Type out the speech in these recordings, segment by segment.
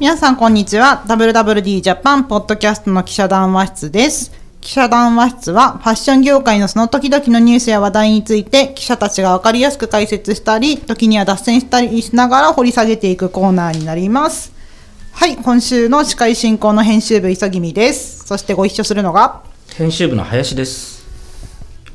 皆さんこんにちは。WWD ジャパンポッドキャストの記者談話室です。記者談話室はファッション業界のその時々のニュースや話題について記者たちがわかりやすく解説したり時には脱線したりしながら掘り下げていくコーナーになります。はい今週の司会進行の編集部急ぎみです。そしてご一緒するのが？編集部の林です。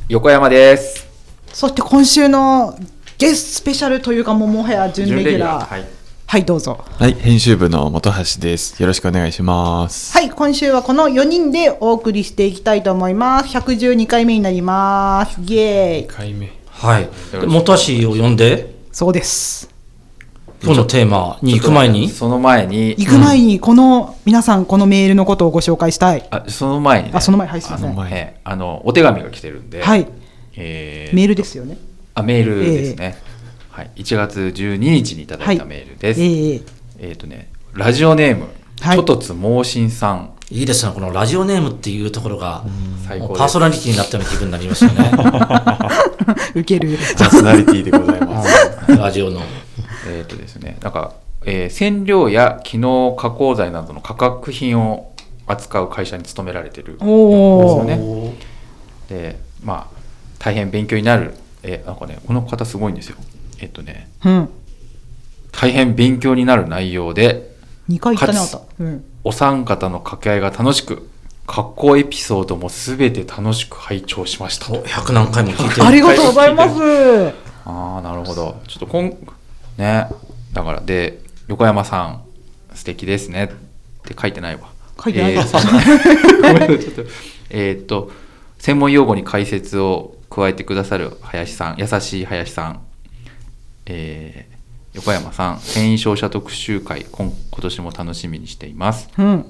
横山です。そして今週のゲストスペシャルというかもうもはや準レギュラーはい。はいどうぞはい、編集部の本橋です。よろしくお願いします。はい、今週はこの4人でお送りしていきたいと思います。112回目になります。イエーイ。回目。はい。で元橋を呼んで、そうです。今日のテーマに行く前に、その前に、行く前に、この、皆さん、このメールのことをご紹介したい。あその前にね、あ、その前、はい、すみません。あの前えあのお手紙が来てるんで、はい、えーメールですよね。あメールですね、はい。1月12日にいただいたメールです。えーえっ、とね、ラジオネーム、はいトトツ猛進さん、いいですね、このラジオネームっていうところが、最高パーソナリティになったような気分になりますよね。受ける。パーソナリティでございます。ラジオの。えっ、とですね、なんか、えー染料や機能加工剤などの化学品を扱う会社に勤められてるんです。よね。で、まあ、大変勉強になる、えーなんかね、この方すごいんですよ。えっ、とね、うん。大変勉強になる内容で、2回言ったね。うん。お三方の掛け合いが楽しく、格好エピソードもすべて楽しく拝聴しましたおと。100何回も聞いてありがとうございます。ああ、なるほど。ちょっとこん、ね、だから、で、横山さん、素敵ですねって書いてないわ。書いてないえーそうごめんなさいちょっと。えーっと、専門用語に解説を加えてくださる林さん、優しい林さん、えー横山さん、繊維商社特集会、今今年も楽しみにしています。うん。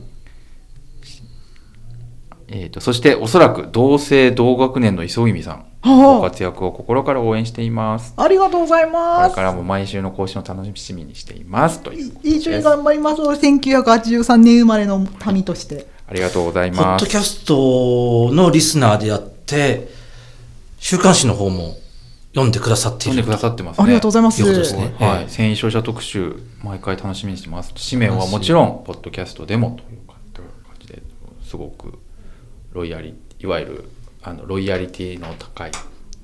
えー、とそしておそらく同姓同学年の磯君さん、はあご活躍を心から応援しています。ありがとうございこます。れからも毎週の更新を楽しみにしています。という一緒に頑張ります。1983年生まれの民として。ありがとうございポッます。ドキャストのリスナーであって、週刊誌の方も読んでくださっている読んでく。ださってますね。ありがとうございます。いうことですねはい、ええ繊維商社特集、毎回楽しみにしてます。紙面はもちろん、ポッドキャストでもという感じですごくロイヤリいわゆるあのロイヤリティの高い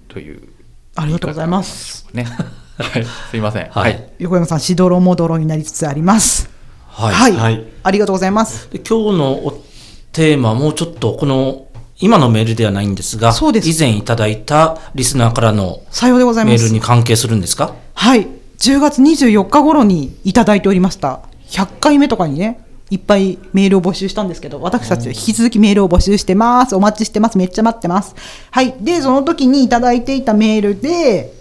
という。ありがとうございます。ね。はい、すいません。ははいい。横山さん、しどろもどろになりつつあります。はい。はい。はいありがとうございます。で今日のおテーマもちょっとこの今のメールではないんですが、そうです以前いただいたリスナーからのさようでございますメール。に関係するんですか？はい。10月24日頃にいただいておりました。100回目とかにね、いっぱいメールを募集したんですけど、私たち引き続きメールを募集してます。お待ちしてます。めっちゃ待ってます。はい。で、その時にいただいていたメールで、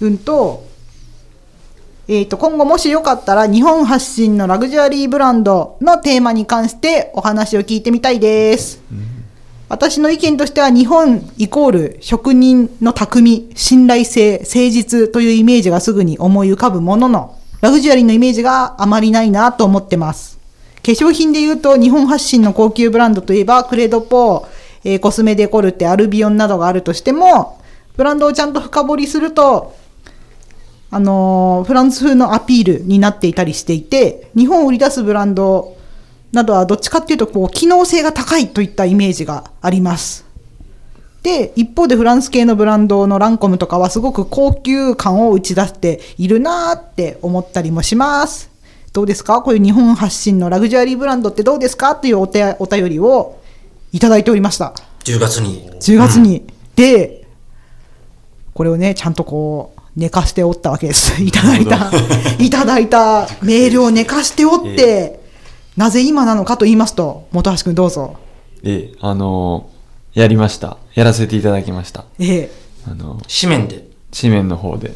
うんと、えー、と今後もしよかったら日本発信のラグジュアリーブランドのテーマに関してお話を聞いてみたいです。私の意見としては日本イコール職人の匠、信頼性、誠実というイメージがすぐに思い浮かぶものの、ラグジュアリーのイメージがあまりないなと思ってます。化粧品で言うと日本発信の高級ブランドといえばクレドポー、えーコスメデコルテ、アルビオンなどがあるとしても、ブランドをちゃんと深掘りすると、あのーフランス風のアピールになっていたりしていて、日本を売り出すブランドなどはどっちかっていうと、こう、機能性が高いといったイメージがあります。で、一方でフランス系のブランドのランコムとかはすごく高級感を打ち出しているなーって思ったりもします。どうですか？こういう日本発信のラグジュアリーブランドってどうですか？というお手お便りをいただいておりました。10月に。10月に。で、これをね、ちゃんとこう、寝かしておったわけです。いただいた、いただいたメールを寝かしておって、なぜ今なのかと言いますと、本橋君どうぞ。ええ、あのーやりました。やらせていただきました。ええ、あの、紙面で。紙面の方で、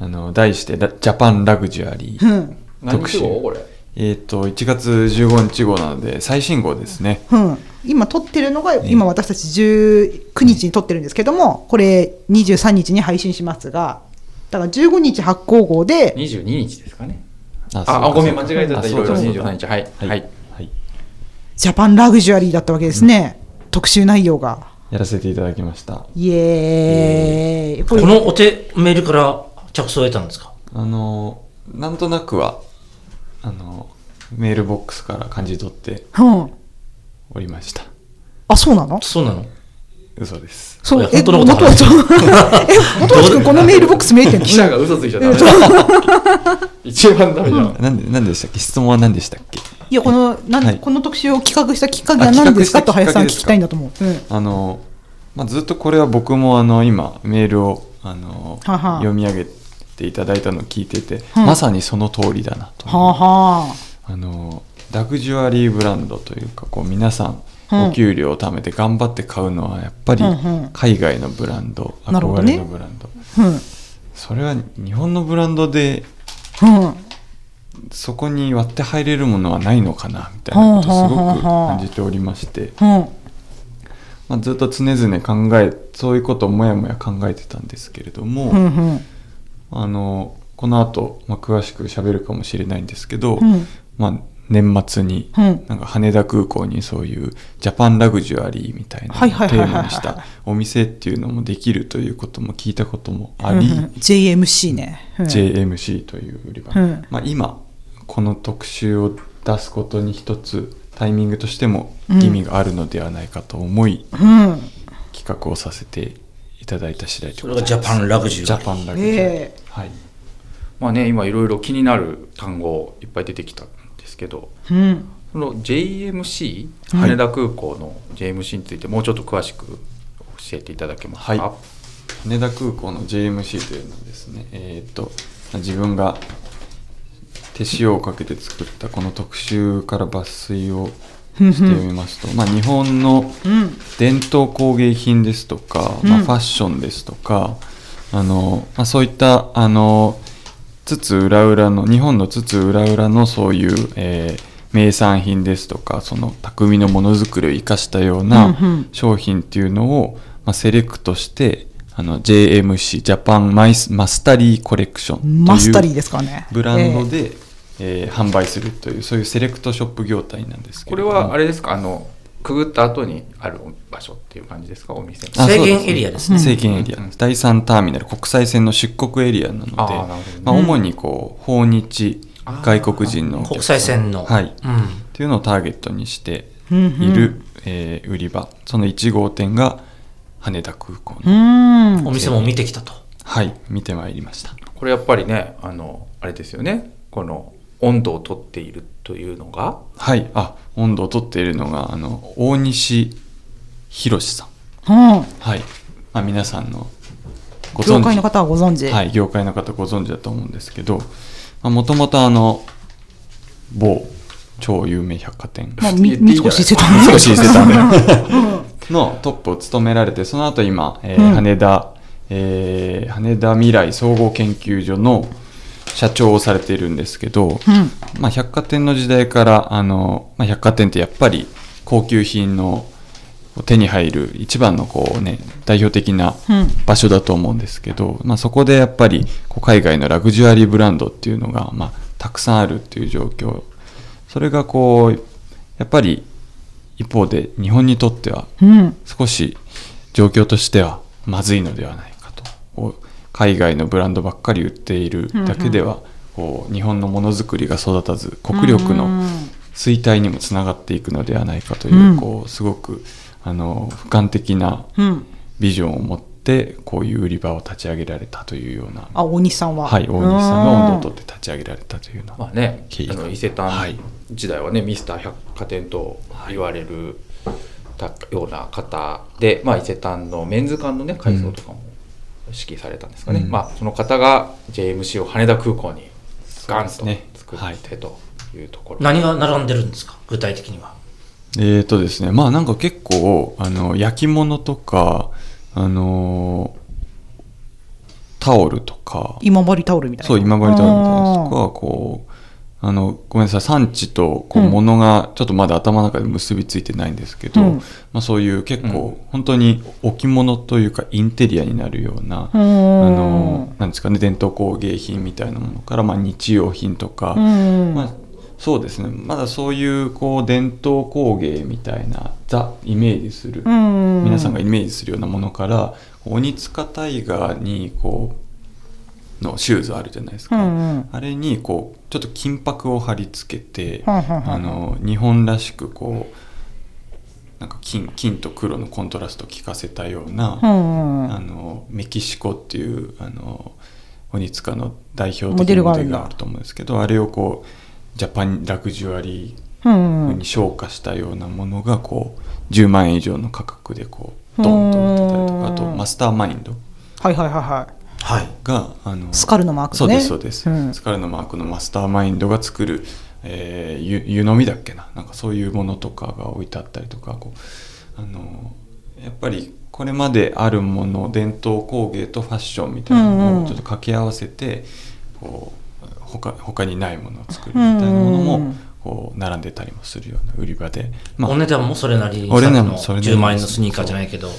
あの、題して、ラジャパンラグジュアリー。うん、何特集号これ？えっと、1月15日号なので、最新号ですね。うん。今撮ってるのが、今私たち19日に撮ってるんですけども、これ23日に配信しますが、だから15日発行号で、22日ですかね。ああ、あごめん、間違えてた。あそういろいろだそうだ23日。はい。はい。はい。はい。ジャパンラグジュアリーだったわけですね。特集内容が。やらせていただきました。イエーイ。このお手メールから着想を得たんですか？あのーなんとなくは、あのメールボックスから感じ取ってうん。おりましたあ、そうなの？そうなの？嘘です。そう、いや本当のこと元町 え、元町くんこのメールボックス見えてんの？記者が嘘ついちゃダメだ。一番ダメじゃんなんでなんでしたっけ？質問は何でしたっけ？いや、この、なんはい。この特集を企画したきっかけはあ何ですか？と林さん聞きたいんだと思う。うん。あの、まあ、ずっとこれは僕もあの今メールをあのはは。読み上げていただいたのを聞いてて、うん。まさにその通りだなと、はあは。あのラグジュアリーブランドというかこう皆さんお給料を貯めて頑張って買うのはやっぱりうんうん海外のブランド、憧なるほどねれのブランドあ。うん。それは日本のブランドでうん。そこに割って入れるものはないのかなみたいなことをすごく感じておりまして、うん。まあ、ずっと常々考えそういうことをもやもや考えてたんですけれども、うん。うん。あのこの後、まあ詳しく喋るかもしれないんですけど、うんまあ、年末に、うん。なんか羽田空港にそういうジャパンラグジュアリーみたいなテーマにしたお店っていうのもできるということも聞いたこともあり、うんうん。JMC ね。うん。JMC という売り場、うん。まあ、今この特集を出すことに一つタイミングとしても意味があるのではないかと思い、うん。企画をさせていただいた次第でそございます。れがジャパンラグジュジアリー。ャパンラグジュアリー、ええ。はい。まあね今いろいろ気になる単語いっぱい出てきたけどうん。その JMC はい羽田空港の JMC についてもうちょっと詳しく教えていただけますか、はい羽田空港の JMC というのはですねえーっとまあ自分が手塩をかけて作ったこの特集から抜粋をしてみますと、まあ、日本のうん。伝統工芸品ですとか、うんまあ、ファッションですとか、あのまあ、そういったあの津々浦々の日本の津々浦々のそういう、えー名産品ですとかその匠のものづくりを生かしたようなん商品っていうのを、まあ、セレクトしてあの JMC ジャパンマイスマスタリーコレクションというマスタリーですかね。ブランドえで、えー販売するというそういうセレクトショップ業態なんですけこれはあれですか？あのくぐった後にある場所っていう感じですか？お店制限エリアですね。制限エリア、うん。第3ターミナル国際線の出国エリアなのでね。まあ、主にこう訪日外国人の国際線の。はい、っうん。ていうのをターゲットにしてうんうん。いる、えー売り場。その1号店が羽田空港うの、ん。お店も見てきたと。はい。見てまいりました。これやっぱりねあのあれですよね。この温度をとっているというのがはい。あ温度をとっているのがあの大西博さん。うん。はい、まあ、皆さんのご業界の方はご存知。はい、業界の方ご存知だと思うんですけどもともとあの某超有名百貨店。三越伊勢丹少し伊勢丹のトップを務められてその後今、えーうん。羽田、えー羽田未来総合研究所の社長をされているんですけど、うん。まあ、百貨店の時代からあの、まあ、百貨店ってやっぱり高級品の手に入る一番のこう、ね、代表的なうん場所だと思うんですけど、まあ、そこでやっぱりこう海外のラグジュアリーブランドっていうのが、まあ、たくさんあるっていう状況それがこうやっぱり一方で日本にとってはうん。少し状況としてはまずいのではないか海外のブランドばっかり売っているだけでは、こう日本のものづくりが育たず国力のうん衰退にもつながっていくのではないかという,、うん。こうすごくあの俯瞰的なうん。ビジョンを持ってこういう売り場を立ち上げられたというような。あ、大西さんは。はい、大西さんが温度をとって立ち上げられたというような、まあね経緯あの伊勢はい。丹時代はね、ミスター百貨店と言われるたような方で、まあ、伊勢丹のメンズ館のね改装とかも指揮されたんですかね、うん。まあ、その方が JMC を羽田空港にガンとそうですね。作ってというところ、何が並んでるんですか？具体的には。えーとですね、まあなんか結構、あの、焼き物とか、あのータオルとか、今治タオルみたいな。そう、今治タオルみたいなとあか、こう、あの、ごめんなさい、産地と、こう、うん。物が、ちょっとまだ頭の中で結びついてないんですけど、うん。まあそういう結構、本当に置物というか、インテリアになるような、ーあうんの、なんですかね、伝統工芸品みたいなものから、まあ日用品とか、うんまあ、そうですね。まだそういうこう伝統工芸みたいなザ・イメージする、うん皆さんがイメージするようなものから鬼塚タイガーにこうのシューズあるじゃないですか、うんうん。あれにこうちょっと金箔を貼り付けて、はんはんあの日本らしくこうなんか金金と黒のコントラストを効かせたような、うんうんあのメキシコっていうあの鬼塚の代表モ的なモデルがあると思うんですけどあれをこうジャパンラグジュアリーに昇華したようなものがこう10万円以上の価格でこうドンと売ってたりとうんかあとマスターマインド。はいはいはいははい。があのスカルのマークね。そうですそうです、うん。スカルのマークのマスターマインドが作る、えー、湯湯飲みだっけな？なんかそういうものとかが置いてあったりとかこうあのやっぱりこれまであるもの伝統工芸とファッションみたいなうんうん。のをちょっと掛け合わせて、こう他他にないものを作るみたいなものも、うんうんこう並んでたりもするような売り場で、お値段もそれなりに、お値段もそれなりに10万円のスニーカーじゃないけど、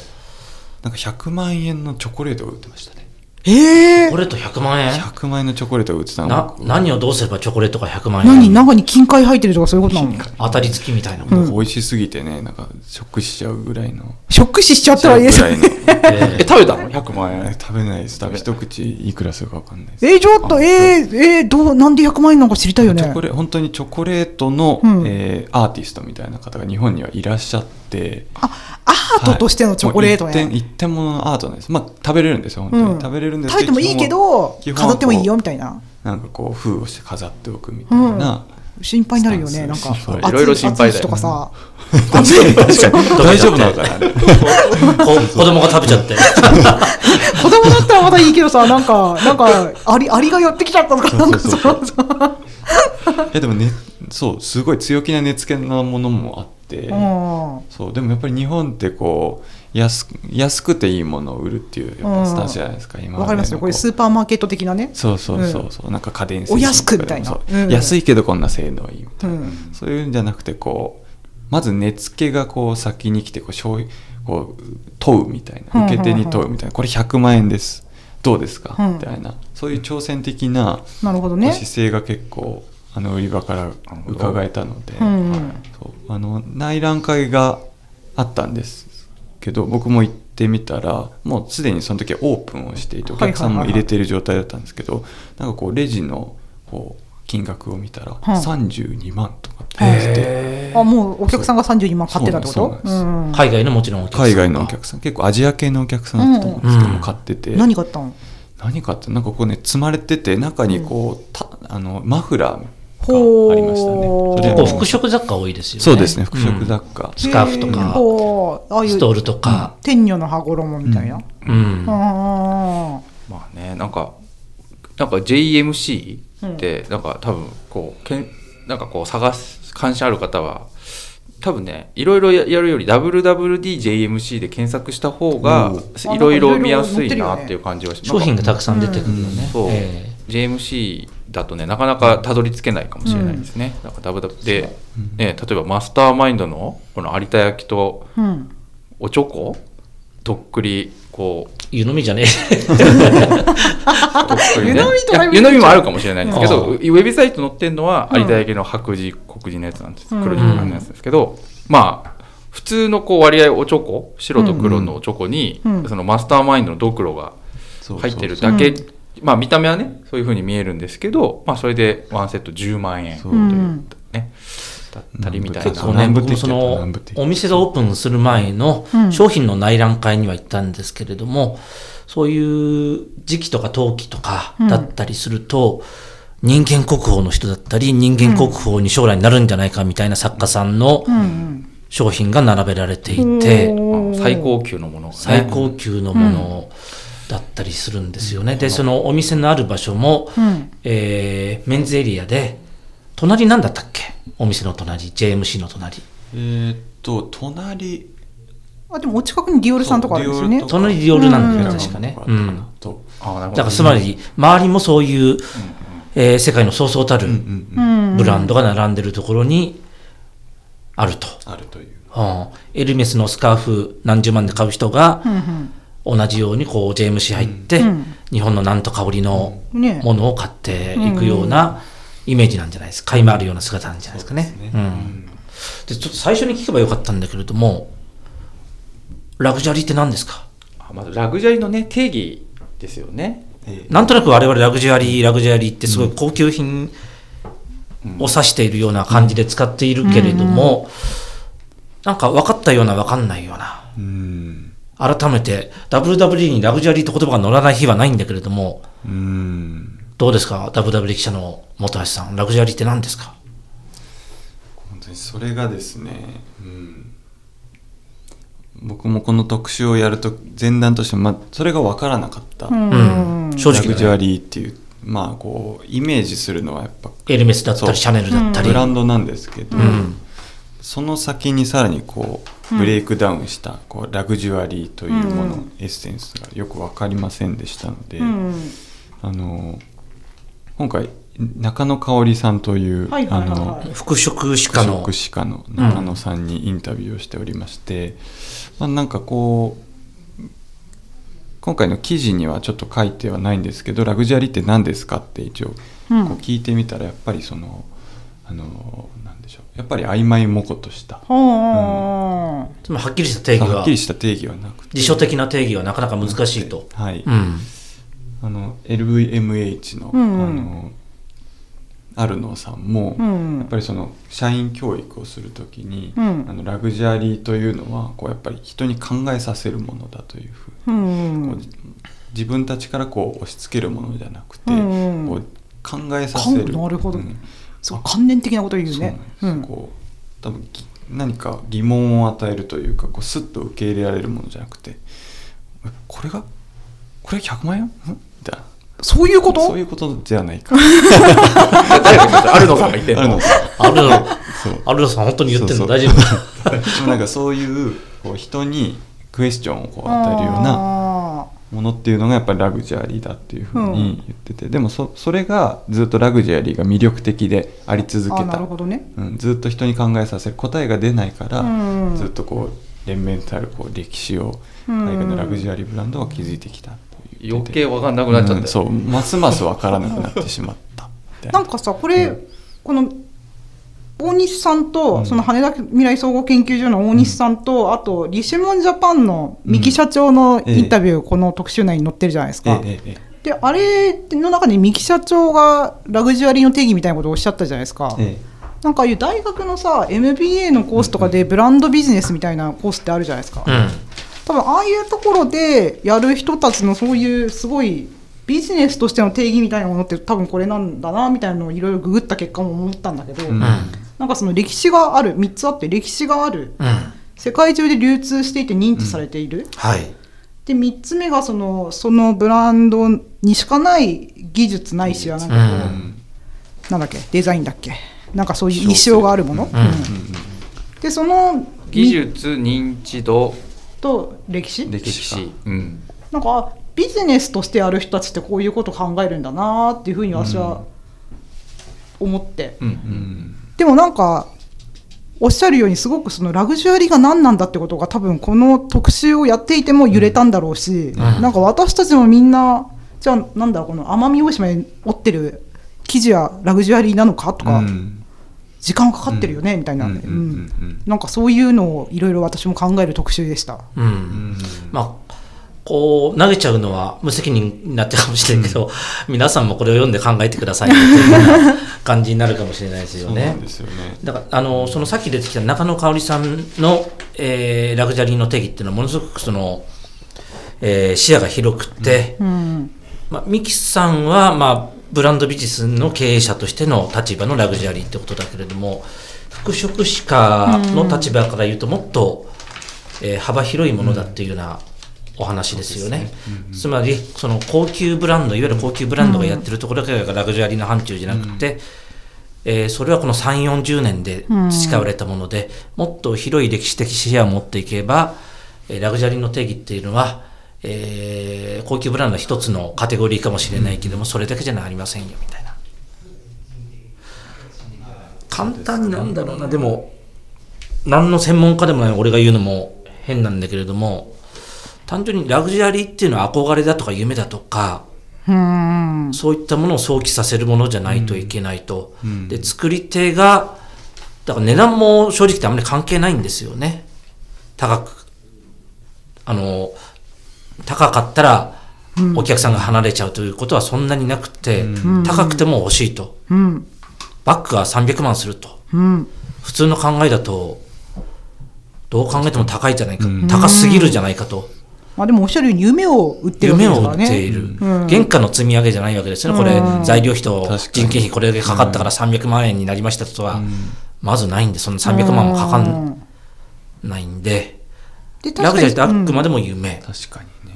なんか100万円のチョコレートが売ってましたねい。ええチョコレート100万円？100万円のチョコレートが売ってたの。な僕何をどうすればチョコレートが100万円？何中に金塊入ってるとかそういうことなの？当たり付きみたいな。うん美味しすぎてねなんかショックしちゃうぐらいの。ショック死しちゃったらいいですぐらいのえ、食べたの ?100 万円。食べないです。多分一口いくらするか分かんないです。えー、ちょっと、えー、えー、どう、なんで100万円なんか知りたいよね。チョコレ本当にチョコレートの、うん。えーアーティストみたいな方が日本にはいらっしゃってあ、アートとしてのチョコレートはい。一点一点物のアートなんです。まあ食べれるんですよ本当に、うん。食べれるんです食べてもいいけど飾ってもいいよみたいな。なんかこう封をして飾っておくみたいな、心配になるよね、なんか。いろいろ心配だよ とかさ。確かに大丈夫なのかな？子供が食べちゃって。子供だったらまだいいけどさ、なんか、なんか、アリ、アリが寄ってきちゃったとか、なんかそう。そそううそう。いやでもねそうすごい強気な値付けなものもあって、うん。そうでもやっぱり日本ってこう安安くていいものを売るっていうやっぱスタンスじゃないですか、今わかりますよ。これうスーパーマーケット的なね。そうそうそう。そう、なんか家電製お品安くみたいな。う。うん。安いけどこんな性能いいみたいな、うん。そういうんじゃなくてこうまず値付けがこう先に来てこう消費こう問うみたいうんな受け手に問うみたいな。これ100万円です。どうですか、うん。みたいな。そういう挑戦的ななるほどね。姿勢が結構あの売り場から伺えたので、うんうん。そうあの内覧会があったんですけど僕も行ってみたらもうすでにその時はオープンをしていてお客さんも入れてる状態だったんですけどなんかこうレジのこう金額を見たらうん32万とかって言ってて、あ、もうお客さんが32万買ってたってこと？海外のもちろんお客さん海外のお客さん。結構アジア系のお客さんだったと思うん。ですけども、うん買ってて何買ったの？何かってなんかこうね積まれてて中にこう、たあのマフラーありましたね結構服飾雑貨多いですよね。そうですね。服飾うん雑貨、スカーフとか、ああいうストールとか。天女の羽衣みたいな。うん。あまあね、なんか、なんか JMC って、なんか多分、こう、けんなんかこう探す、関心ある方は、多分ね、いろいろややるより WWDJMC で検索した方がーいろいろ見やすいあなっていう感じはします。商品がたくさん出てくるよね。そう、え JMC だとねなかなかたどり着けないかもしれないですね。なんかダブダブで、ね、例えばマスターマインドのこの有田焼と。おちょことっくりこう。え湯飲みじゃねと っくりね。湯飲みと湯飲みもあるかもしれないんですけど、うん。ウェブサイト載ってるのはうん。有田焼の白磁黒磁のやつなんです、うん。黒磁のやつですけど、まあ普通のこう割合おちょこ白と黒のおちょこに、うん。そのマスターマインドのドクロが入ってるそうだけ、うんまあ見た目はねそういう風に見えるんですけど、まあ、それでワンセット10万円とそううんねだったりみたいな。結構ね、南部僕もそのお店がオープンする前のうん商品の内覧会には行ったんですけれども、そういう時期とか陶器とかだったりすると、人間国宝の人だったり、人間国宝に将来になるんじゃないかみたいな作家さんのうんうん。商品が並べられていて、おー。最高級のものがね。最高級のものだったりするんですよね。で、そのお店のある場所も、うん。えーメンズエリアで、隣なんだったっけ？お店の隣、JMC の隣。えーっと隣あ、でもお近くにディオールさんとかあるんですよね。隣ディオールなんだよ、うん確かね。ううんん。とあなるほどだからつまり、周りもそういう、えー世界のそうそうたるうんうんううんん。ブランドが並んでるところにあると。あるといううんエルメスのスカーフ何十万で買う人がうんうん。同じようにこう JMC 入ってうん。日本のなんと香りのね。ものを買っていくようなイメージなんじゃないですか。買い回るような姿なんじゃないですかね。ですね。うん。で、ちょっと最初に聞けばよかったんだけれども、ラグジュアリーって何ですか？あまずラグジュアリーのね定義ですよね。なんとなく我々ラグジュアリー、ラグジュアリーってすごい高級品を指しているような感じで使っているけれども、なんか分かったような分かんないような。うん改めて WWE にラグジュアリーって言葉が乗らない日はないんだけれども、うんどうですか ?WWE 記者の本橋さん。ラグジュアリーって何ですか？本当にそれがですね、うん、僕もこの特集をやると前段として、まあ、それが分からなかった、うん。正直ラグジュア。リーっていうまあこうイメージするのはやっぱエルメスだったり、シャネルだったり。ブランドなんですけど、うん。その先にさらにこうブレイクダウンしたこうラグジュアリーというもの、うん。エッセンスがよく分かりませんでしたので、うん。あの今回中野香織さんという、はいはいはいあのはい服飾歯科の中野さんにインタビューをしておりまして、まあ、なんかこう今回の記事にはちょっと書いてはないんですけどラグジュアリーって何ですかって一応うん。こう聞いてみたらやっぱりそのあのやっぱり曖昧模糊とした。はあつまりはっきりした定義は。はっき、りした定義はなくて。辞書的な定義はなかなか難しいと。はい、うん。あの LVMH の,、うんうん。あのアルノーさんも、うんやっぱりその社員教育をするときに、うん。あのラグジュアリーというのはこうやっぱり人に考えさせるものだというふうに、うんこう自分たちからこう押し付けるものじゃなくて、うんこう考えさせる。なるほど。うんそう観念的なこと言うそうねなん。です、こう多分ぎ何か疑問を与えるというかこうスッと受け入れられるものじゃなくてえこれがこれ100万円？ん？みたいな。そういうこと？そういうことじゃないか。アルノさんが言ってんの。あるの。アルノ、そう。アルノさん本当に言ってんの。そう大丈夫？でもなんかそういうこう人にクエスチョンをこう与えるようなあものっていうのがやっぱりラグジュアリーだっていうふうに言ってて、でもそそれがずっとラグジュアリーが魅力的であり続けた。るほどね。うん、ずっと人に考えさせる答えが出ないから、うん。ずっとこう連綿たるこう歴史をうん。海外のラグジュアリーブランドが築いてきたという余計分かんなくなっちゃったよ。うんそう。ますます分からなくなってしまったみたいな。んかさこれ、この大西さんと、うんその羽田未来総合研究所の大西さんと、あとリシモンジャパンの三木社長のインタビュー、この特集内に載ってるじゃないですか。であれの中で三木社長がラグジュアリーの定義みたいなことをおっしゃったじゃないですか。えなんかああいう大学のさ MBA のコースとかでブランドビジネスみたいなコースってあるじゃないですか。うん。多分ああいうところでやる人たちのそういうすごいビジネスとしての定義みたいなものって多分これなんだなみたいなのをいろいろググった結果も思ったんだけど、うんなんかその歴史がある3つあって歴史があるうん。世界中で流通していて認知されている、はい。で3つ目がそのそのブランドにしかない技術ないしはなんかこう、うん。うんなんだっけデザインだっけなんかそういう印象があるもの、ん。うん。でその技術認知度。と歴史？歴歴史史うん。なんかあビジネスとしてやる人たちってこういうこと考えるんだなっていうふうに私は思って、うんううんんでもなんかおっしゃるようにすごくそのラグジュアリーが何なんだってことが多分この特集をやっていても揺れたんだろうし、なんか私たちもみんなじゃあなんだこの奄美大島に折ってる生地はラグジュアリーなのかとか、うん。時間かかってるよね、みたいな、うんうんうん。うん。なんかそういうのをいろいろ私も考える特集でした。うん。うん。まあ、こう、投げちゃうのは無責任になっちゃうかもしれんけど、皆さんもこれを読んで考えてくださいねというような感じになるかもしれないですよね。そうなん。ですよね。だから、あの、そのさっき出てきた中野香織さんの、えーラグジュアリーの定義っていうのはものすごくその、えー視野が広くて、うん。まあ、ミキさんは、まあ、ブランドビジネスの経営者としての立場のラグジュアリーってことだけれども、服飾歯科の立場から言うともっと、えー幅広いものだっていうようなお話ですよね。つまり、その高級ブランド、いわゆる高級ブランドがやってるところがラグジュアリーの範疇じゃなくて、えーそれはこの3、40年で培われたもので、もっと広い歴史的視野を持っていけば、えーラグジュアリーの定義っていうのは、えー高級ブランドは一つのカテゴリーかもしれないけども、それだけじゃありませんよみたいな。簡単になんだろうな、でも、何の専門家でもない俺が言うのも変なんだけれども、単純にラグジュアリーっていうのは憧れだとか夢だとか、うんそういったものを想起させるものじゃないといけないと。うんで、作り手が、だから値段も正直あんまり関係ないんですよね。高く。あの、高かったら、お客さんが離れちゃうということはそんなになくて、ん高くても惜しいと。うん。バッグが300万すると。うん。普通の考えだと、どう考えても高いじゃないか。うん高すぎるじゃないかと。まあでもおっしゃるように夢を売ってるわけ夢を売ですからね。っている。うん。原価の積み上げじゃないわけですよね。これう、ん。材料費と人件費これだけかかったから300万円になりましたとは、まずないんで、そんな300万もかかんないんで、でラグジュアリーってあうん。くまでも夢。確かにね。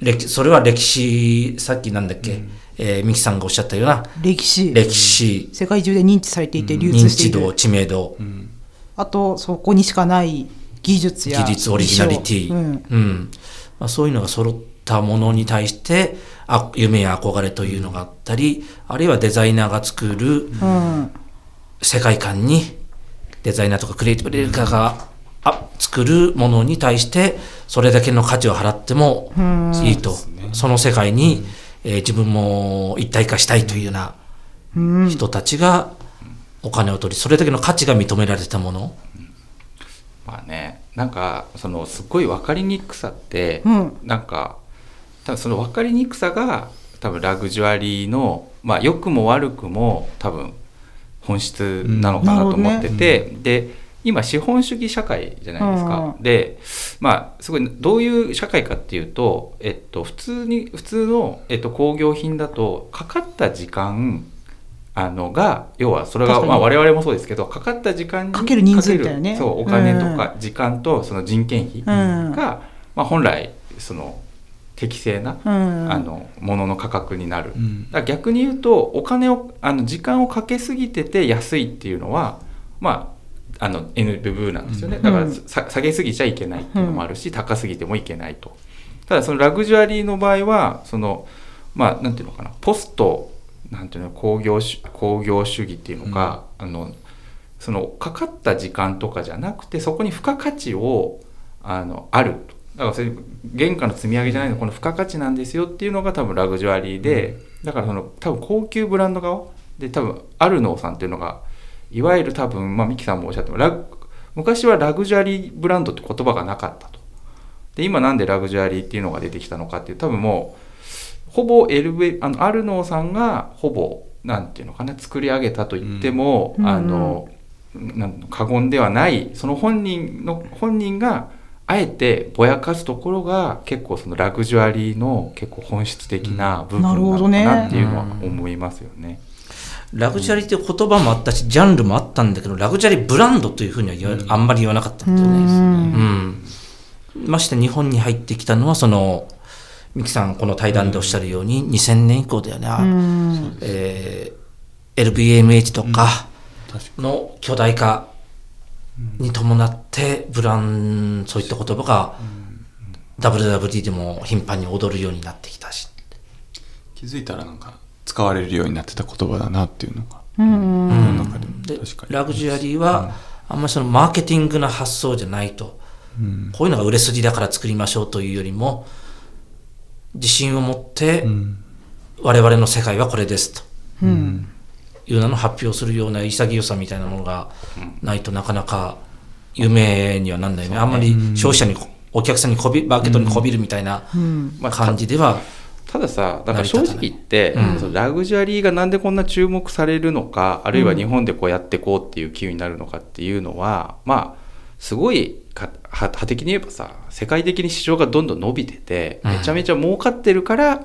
歴それは歴史、さっきなんだっけ、えーミキさんがおっしゃったような、歴史。歴史、世界中で認知されていて流認通している。知度、知名度、あと、そこにしかない技術や技術、オリジナリティ、衣う装ん。まあ、そういうのが揃ったものに対して、あ夢や憧れというのがあったり、あるいはデザイナーが作るうん。うん。世界観に、デザイナーとかクリエイティブレクターがあ作るものに対して、それだけの価値を払ってもいいと、その世界に、えー自分も一体化したいというようなうん。人たちがお金を取り、それだけの価値が認められたもの、まあねなんかそのすっごい分かりにくさって、うん。なんか多分その分かりにくさが多分ラグジュアリーのまあ良くも悪くも多分本質なのかなと思ってて、で今資本主義社会じゃないですか、うん。でまあすごいどういう社会かっていうと、えっと、普通に普通の、えっと、工業品だとかかった時間あのが要はそれが、まあ、我々もそうですけどかかった時間にかける人数だよね。そうお金とか時間とその人件費うん。が、まあ、本来その適正な、うん。あのものの価格になる、うん。だから逆に言うとお金をあの時間をかけすぎてて安いっていうのはまああの N 部分なんですよね、うん。だからさ下げすぎちゃいけないっていうのもあるし、高すぎてもいけないと。ただそのラグジュアリーの場合はそのまあなんていうのかなポストなんていうの工業主工業主義っていうのか、あのそのかかった時間とかじゃなくてそこに付加価値をあのあると。だからそれ原価の積み上げじゃないのこの付加価値なんですよっていうのが多分ラグジュアリーで、だからその多分高級ブランド側で多分アルノーさんっていうのがいわゆる多分、まあ、ミキさんもおっしゃってもラグ昔はラグジュアリーブランドって言葉がなかったと。で今なんでラグジュアリーっていうのが出てきたのかっていう多分もうほぼ LV あのアルノーさんがほぼなんていうのかな作り上げたと言っても、うんあのなん過言ではないその本人の本人があえてぼやかすところが結構そのラグジュアリーの結構本質的な部分なのかなっていうのは思いますよね。ラグジュアリーという言葉もあったし、ジャンルもあったんだけど、ラグジュアリーブランドというふうには言わあんまり言わなかったんだよね。うん。まして日本に入ってきたのは、その、ミキさん、この対談でおっしゃるように、2000年以降だよね。うん。えー LVMH とかの巨大化に伴って、ブラン、そういった言葉が、WWD でも頻繁に踊るようになってきたし。気づいたらなんか使われるようになってた言葉だなっていうのがうん。世の中でも。で確かに。ラグジュアリーは、あんまりそのマーケティングな発想じゃないと、うん。こういうのが売れ筋だから作りましょうというよりも、自信を持ってう、ん。我々の世界はこれですと。うん。いうのを発表するような潔さみたいなものがないとなかなか夢にはなんない。ね。あんまり消費者に、お客さんにこび、マーケットにこびるみたいなうん。まあ感じでは、たださだから正直言って、うん。ラグジュアリーがなんでこんな注目されるのかあるいは日本でこうやっていこうっていう機運になるのかっていうのは、まあすごいかは派的に言えばさ世界的に市場がどんどん伸びててうんめちゃめちゃ儲かってるから、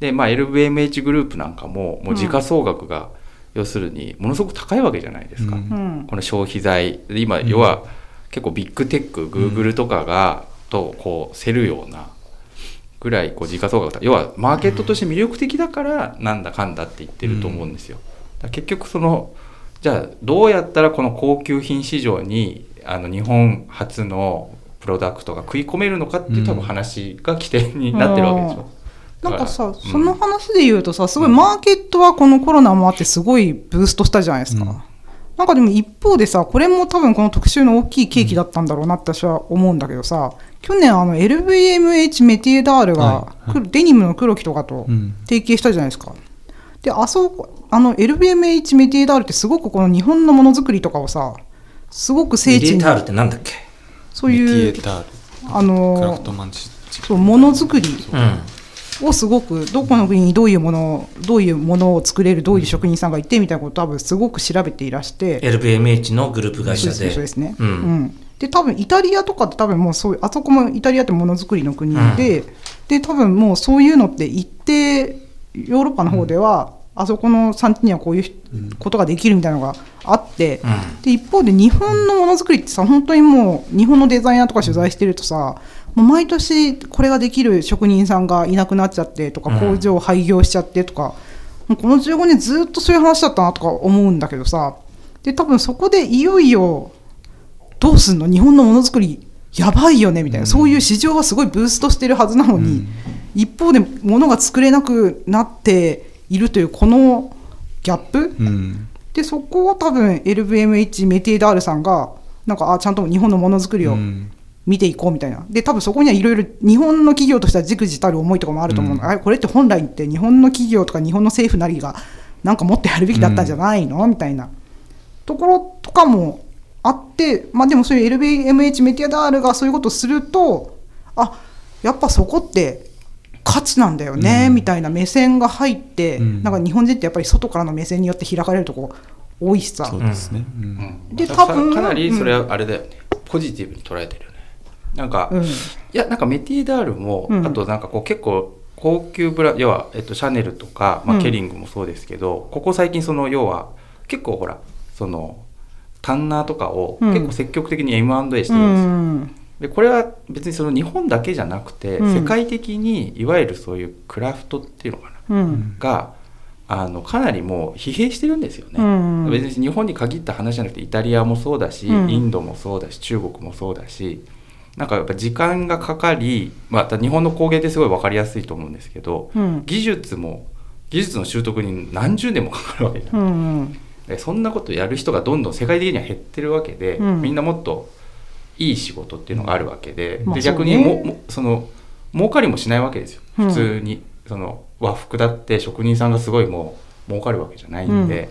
でまあ、LVMH グループなんかももう時価総額が、要するにものすごく高いわけじゃないですか。うんうん。この消費財で今要は結構ビッグテックグーグルとかがとこう競るようなぐらいこう時価総額が要はマーケットとして魅力的だからなんだかんだって言ってると思うんですよ。結局そのじゃあどうやったらこの高級品市場にあの日本初のプロダクトが食い込めるのかっていう多分話が起点になってるわけでしょ。なんかさ、だらその話で言うとさ、すごいマーケットはこのコロナもあってすごいブーストしたじゃないですか。うんなんかでも一方でさ、これも多分この特集の大きいケーキだったんだろうなって私は思うんだけどさ、去年あの LVMH メティエダールが、はいはいくデニムの黒木とかとうん提携したじゃないですか。で、あそこ、あの LVMH メティエダールってすごくこの日本のものづくりとかをさ、すごく聖地にメディエタールってなんだっけ？そういう、エタールあクラのフトマンチそう、ものづくりうん。をすごくどこの国にどういうものをどういうものを作れるどういう職人さんがいてみたいなことを多分すごく調べていらして。LVMH のグループ会社で。そうですね。ううんん。で多分イタリアとかって多分もうそういうあそこもイタリアってものづくりの国で、で多分もうそういうのって一定ヨーロッパの方では、あそこの産地にはこういうことができるみたいなのがあって、で一方で日本のものづくりってさ本当にもう日本のデザイナーとか取材してるとさもう毎年これができる職人さんがいなくなっちゃってとかうん。工場を廃業しちゃってとか、もうこの15年ずっとそういう話だったなとか思うんだけどさで多分そこでいよいよどうすんの？日本のものづくりやばいよねみたいな、そういう市場はすごいブーストしてるはずなのに、一方で物が作れなくなっているというこのギャップ、うん。でそこを多分 LVMH メティダールさんがなんかあちゃんと日本のものづくりをうん。見ていこうみたいな。で多分そこにはいろいろ日本の企業としてはじくじたる思いとかもあると思うの、あれこれって本来って日本の企業とか日本の政府なりがなんかもっとやるべきだったんじゃないの、みたいな。ところとかもあってまあでもそういう LVMH メティダールがそういうことをするとあやっぱそこって価値なんだよね、みたいな目線が入って、うん。なんか日本人ってやっぱり外からの目線によって開かれるとこ多いしさ、そうですね、うん。でさ多分かなりそれはあれだよね、ポジティブに捉えてるよね。なんか、うん。いやなんかメティダールも、うん。あとなんかこう結構高級ブラ要は、えっと、シャネルとか、まあ、うん。ケリングもそうですけど、ここ最近その要は結構ほらそのタンナーとかをうん。結構積極的に M&A してうるんですよ、んでこれは別にその日本だけじゃなくて、うん。世界的にいわゆるそういうクラフトっていうのかな、うん。があのかなりもう疲弊してるんですよね、うん。別に日本に限った話じゃなくてイタリアもそうだし、うん。インドもそうだし中国もそうだしなんかやっぱ時間がかかりまた日本の工芸ってすごい分かりやすいと思うんですけどうん。技術も技術の習得に何十年もかかるわけじゃんうん。でそんなことやる人がどんどん世界的には減ってるわけで、うん。みんなもっといい仕事っていうのがあるわけで,、まあで逆にももその儲かりもしないわけですよ。うん。普通に、その和服だって職人さんがすごいもう儲かるわけじゃないんで,、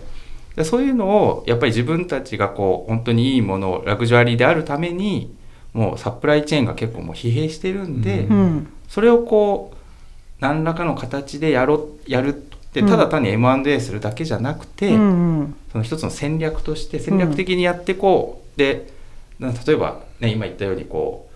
でそういうのをやっぱり自分たちがこう本当にいいものをラグジュアリーであるためにもうサプライチェーンが結構もう疲弊してるんで、ううん。それをこう何らかの形でやろやるってただ単に M&A するだけじゃなくて、うんその一つの戦略として戦略的にやってこう、でな例えば、ね、今言ったようにこ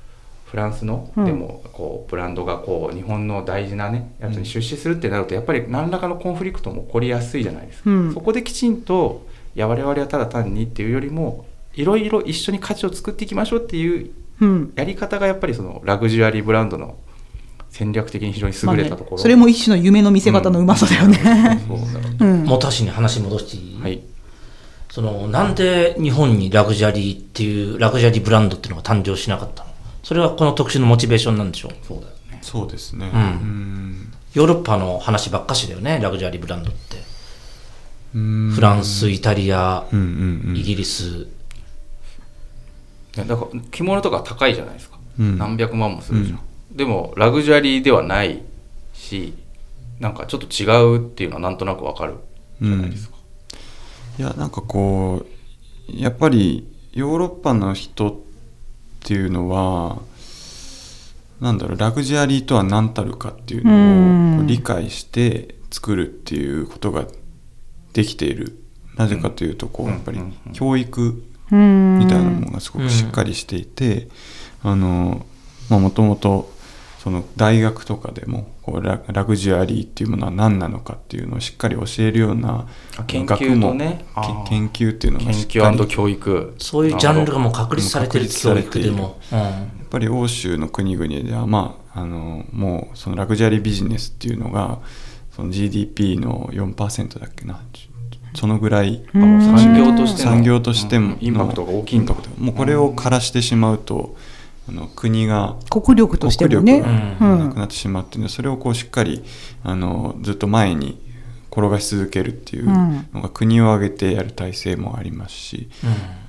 うフランスの、うん。でもこうブランドがこう日本の大事なねやつに出資するってなるとやっぱり何らかのコンフリクトも起こりやすいじゃないですか、うん。そこできちんといや我々はただ単にっていうよりもいろいろ一緒に価値を作っていきましょうっていううん。やり方がやっぱりそのラグジュアリーブランドの戦略的に非常に優れたところ、まあねそれも一種の夢の見せ方のうまさだよね。そうだろうん。もたしに話戻していい、うはいその、なんで日本にラグジュアリーっていう、ラグジュアリーブランドっていうのが誕生しなかったの？それはこの特殊のモチベーションなんでしょう？そうだよね。そうですね。うん。うん。ヨーロッパの話ばっかしだよね、ラグジュアリーブランドって。うん。フランス、イタリア、うんうんうん。イギリス。ねだから着物とか高いじゃないですか、うん。何百万もするじゃん、でもラグジュアリーではないしなんかちょっと違うっていうのはなんとなくわかるじゃないですか、いやなんかこうやっぱりヨーロッパの人っていうのはなんだろうラグジュアリーとは何たるかっていうのを理解して作るっていうことができている。なぜかというとこううん。やっぱり教育うん。みたいなものがすごくしっかりしていてあのもともとその大学とかでもこうララグジュアリーっていうものは何なのかっていうのをしっかり教えるようなあ研究とね。研究っていうのが研しっかり究教育。そういうジャンルがもう確立されてる教育でも。うんやっぱり欧州の国々では、まあ、あのもうそのラグジュアリービジネスっていうのがその GDP の4%だっけな。そのぐらい産業としての。産業としてもうん。インパクトが大きいんだ。インパクトもうこれを枯らしてしまうとあの国が国力としてもね。国力うん。がなくなってしまうっていうのはそれをこうしっかりあのずっと前に転がし続けるっていうのが国を挙げてやる体制もありますし、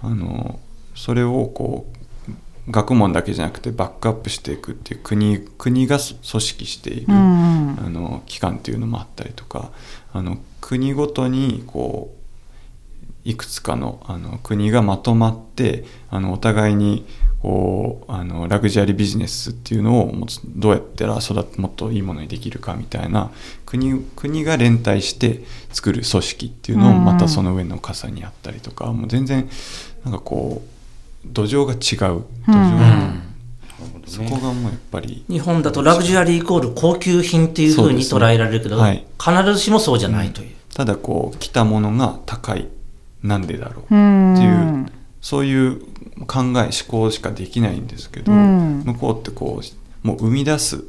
あのそれをこう学問だけじゃなくてバックアップしていくっていう国国が組織している、うん。あの機関っていうのもあったりとかあの国ごとにこういくつかのあの国がまとまってあのお互いにこうあのラグジュアリービジネスっていうのをもうどうやったら育てもっといいものにできるかみたいな国国が連帯して作る組織っていうのをうん。またその上の傘にあったりとか、もう全然なんかこう土壌が違う。土壌が、そこがもうやっぱり日本だとラグジュアリーイコール高級品っていうふうに捉えられるけど、そうですね必ずしもそうじゃないという。ただこう来たものが高いなんでだろううんっていうそういう考え思考しかできないんですけど、うん。向こうってこうもう生み出す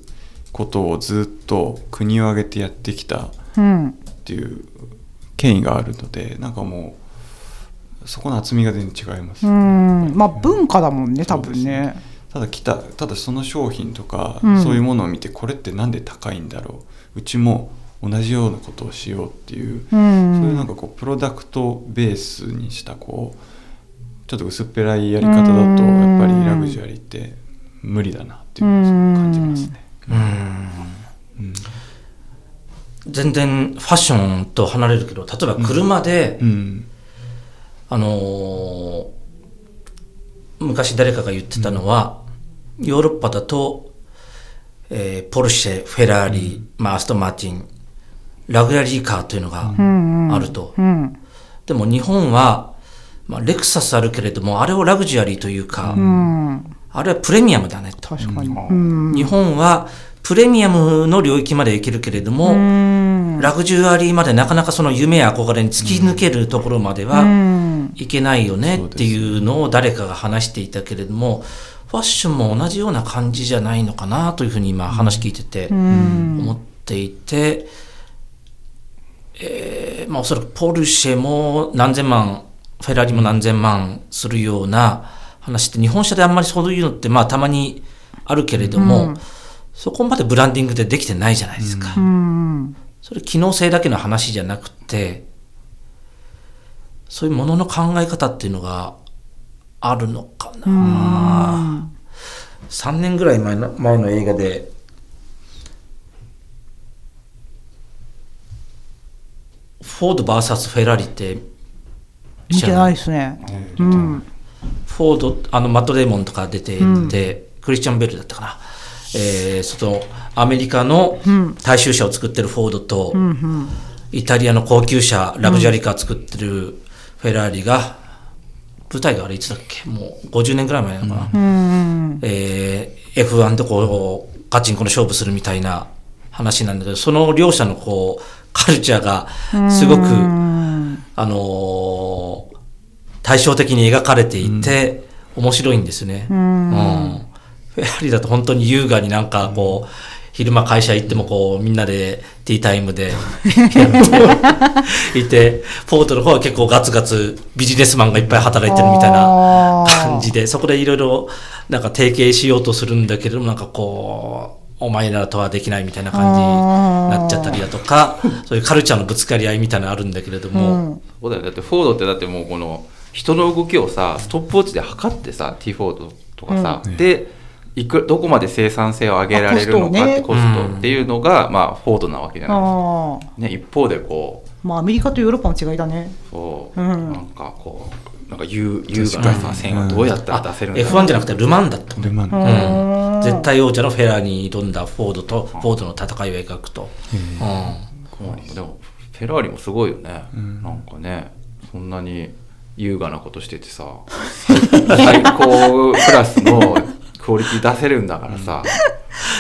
ことをずっと国を挙げてやってきたうん。っていう権威があるのでなんかもうそこの厚みが全然違います、うん。まあ文化だもんね多分ね。ただ来たただその商品とか、うん。そういうものを見てこれってなんで高いんだろう。うちも同じようなことをしようっていう、うん。そういうなんかこうプロダクトベースにしたこうちょっと薄っぺらいやり方だとうんやっぱりラグジュアリーって無理だなっていうのを感じますね。うん全然ファッションと離れるけど、例えば車で、うんあのー昔誰かが言ってたのは、ヨーロッパだと、えーポルシェ、フェラーリ、まあ、アストンマーティン、ラグジュアリーカーというのがうんあると。うんでも日本は、まあ、レクサスあるけれども、あれをラグジュアリーというか、うん。あれはプレミアムだね。と。確かに。うん。日本はプレミアムの領域まで行けるけれども、うん。ラグジュアリーまでなかなかその夢や憧れに突き抜けるところまではうん。いけないよねっていうのを誰かが話していたけれども、ファッションも同じような感じじゃないのかなというふうに今話聞いててうん。思っていて、えーまあおそらくポルシェも何千万、フェラーリも何千万するような話って日本車であんまりそういうのってまあたまにあるけれども、そこまでブランディングでできてないじゃないですか。うんそれ機能性だけの話じゃなくて、そういうものの考え方っていうのがあるのかな。3年ぐらい前の前の映画で、フォード VS フェラーリって見てないですね。うん。フォード、あの、マット・デーモンとか出ていて、クリスチャン・ベルだったかな。えー、その、アメリカの大衆車を作ってるフォードと、イタリアの高級車、ラグジュアリーカー作ってるフェラーリが、舞台があれいつだっけ？もう50年ぐらい前なのかな。うんえー F1 でこう、ガチンコの勝負するみたいな話なんだけど、その両者のこう、カルチャーが、すごく、あのー対照的に描かれていて、面白いんですね。うん。フェラーリだと本当に優雅になんかこう、昼間会社行ってもこう、みんなでティータイムで いて、フォードの方は結構ガツガツビジネスマンがいっぱい働いてるみたいな感じで、そこでいろいろなんか提携しようとするんだけれども、なんかこう、お前らとはできないみたいな感じになっちゃったりだとか、そういうカルチャーのぶつかり合いみたいなのあるんだけれども、そうだよね。だってフォードってだってもうこの人の動きをさストップウォッチで測ってさ T フォードとかさ、でいくどこまで生産性を上げられるのかってあコストっていうのが、まあフォードなわけじゃないですか、ね、一方でこうまあアメリカとヨーロッパの違いだね。そう、うん。なんかこうなんか優優雅なさ線をどうやったら出せるんだろう F1 じゃなくてルマンだった。ルマン。うん。絶対王者のフェラーに挑んだフォードとフォードの戦いを描くと。うん。でもフェラーリもすごいよね、なんかねそんなに優雅なことしててさ 最高クラスのクオリティ出せるんだからさ、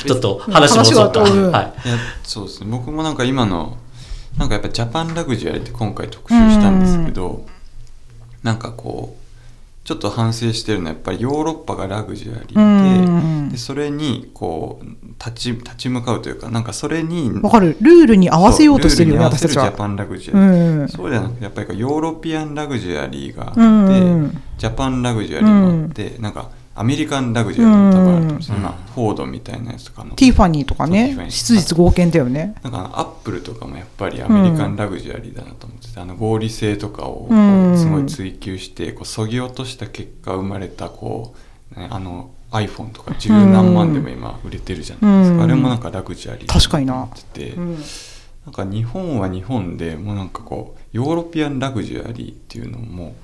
ちょっと話もそうか。うんはい。いやそうですね。僕もなんか今のなんかやっぱジャパンラグジュアリーって今回特集したんですけど、なんかこうちょっと反省してるのはやっぱりヨーロッパがラグジュアリーで,、でそれにこう立ち立ち向かうというかなんかそれにわかる。ルールに合わせようとしてるよね私たちは。ジャパンラグジュアリー、うん。そうじゃなくてやっぱりヨーロピアンラグジュアリーがあって、うんジャパンラグジュアリーもあって、なんかアメリカンラグジュアリーも多分あると思うん。ですフォードみたいなやつとかのティファニーとか。ね質実剛健だよね。なんかアップルとかもやっぱりアメリカンラグジュアリーだなと思ってて、あの合理性とかをすごい追求してこうそぎ落とした結果生まれたこう、ね、あの iPhone とか十何万でも今売れてるじゃないですか、うん。あれもなんかラグジュアリー確かになってて、うんなんか日本は日本でもうなんかこうヨーロピアンラグジュアリーっていうのも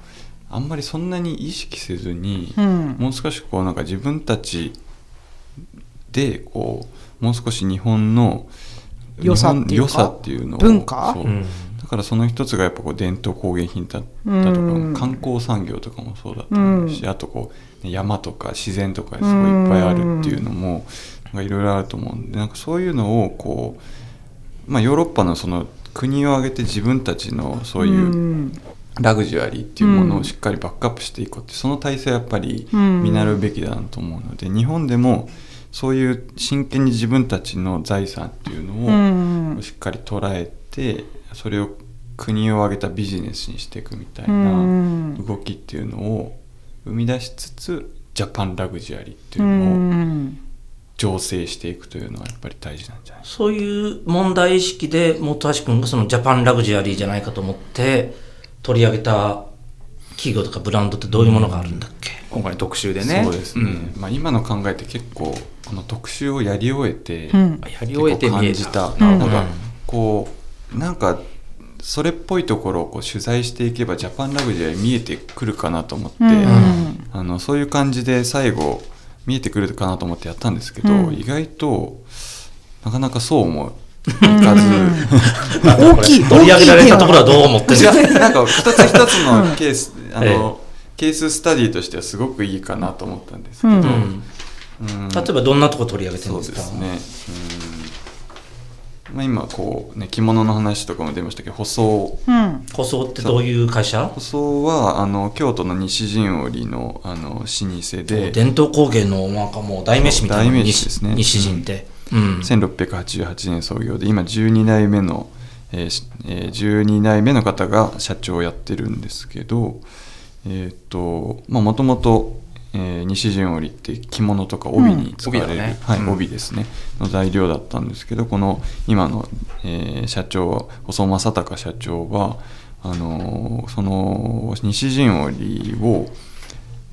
あんまりそんなに意識せずに、うん。もう少しこうなんか自分たちでこうもう少し日本の良さっていうっていうのを文化？そう。うん。だからその一つがやっぱこう伝統工芸品だだとか、うん。観光産業とかもそうだと思うし、うん。あとこう、ね山とか自然とかすごいいっぱいあるっていうのもなんかいろいろあると思うんでなんかそういうのをこう、まあ、ヨーロッパのその国を挙げて自分たちのそういう、んラグジュアリーっていうものをしっかりバックアップしていこうってその体制はやっぱりうん。見習うべきだなと思うので日本でもそういう真剣に自分たちの財産っていううん。のをしっかり捉えてそれを国を挙げたビジネスにしていくみたいうん。な動きっていうのを生み出しつつジャパンラグジュアリーっていううのをん。醸成していくというのはやっぱり大事なんじゃないそういう問題意識で本橋君がそのジャパンラグジュアリーじゃないかと思って取り上げた企業とかブランドってどういうものがあるんだっけ、今回の特集でね。そうですね、ん。まあ、今の考えって結構この特集をやり終えて、うん。やり終えて感じた。のが、うんこうなんかそれっぽいところをこう取材していけばジャパンラグジュアリー見えてくるかなと思って、うん。あのそういう感じで最後見えてくるかなと思ってやったんですけど、うん。意外となかなかそうも大きい取り上げられたところは。どう思ってるんいですかやなんか一つ一つのケース、あのケーススタディとしてはすごくいいかなと思ったんですけど、うん。うん。うん例えばどんなとこ取り上げてるそうんでか？ですすね。うん。まあ、今こうね着物の話とかも出ましたけど舗装。うん。舗装ってどういう会社？舗装はあの京都の西陣織のあの老舗で。伝統工芸のなんかもう代名詞みたいな代名詞ですね。西西陣って、うん。1688年創業で今12代目の、えーしえー12代目の方が社長をやってるんですけどえっ、とまあもともとえー西陣織って着物とか帯に使われる、うんね。はいうん。帯ですね。の材料だったんですけどこの今の、えー社長細正隆社長はあのーその西陣織を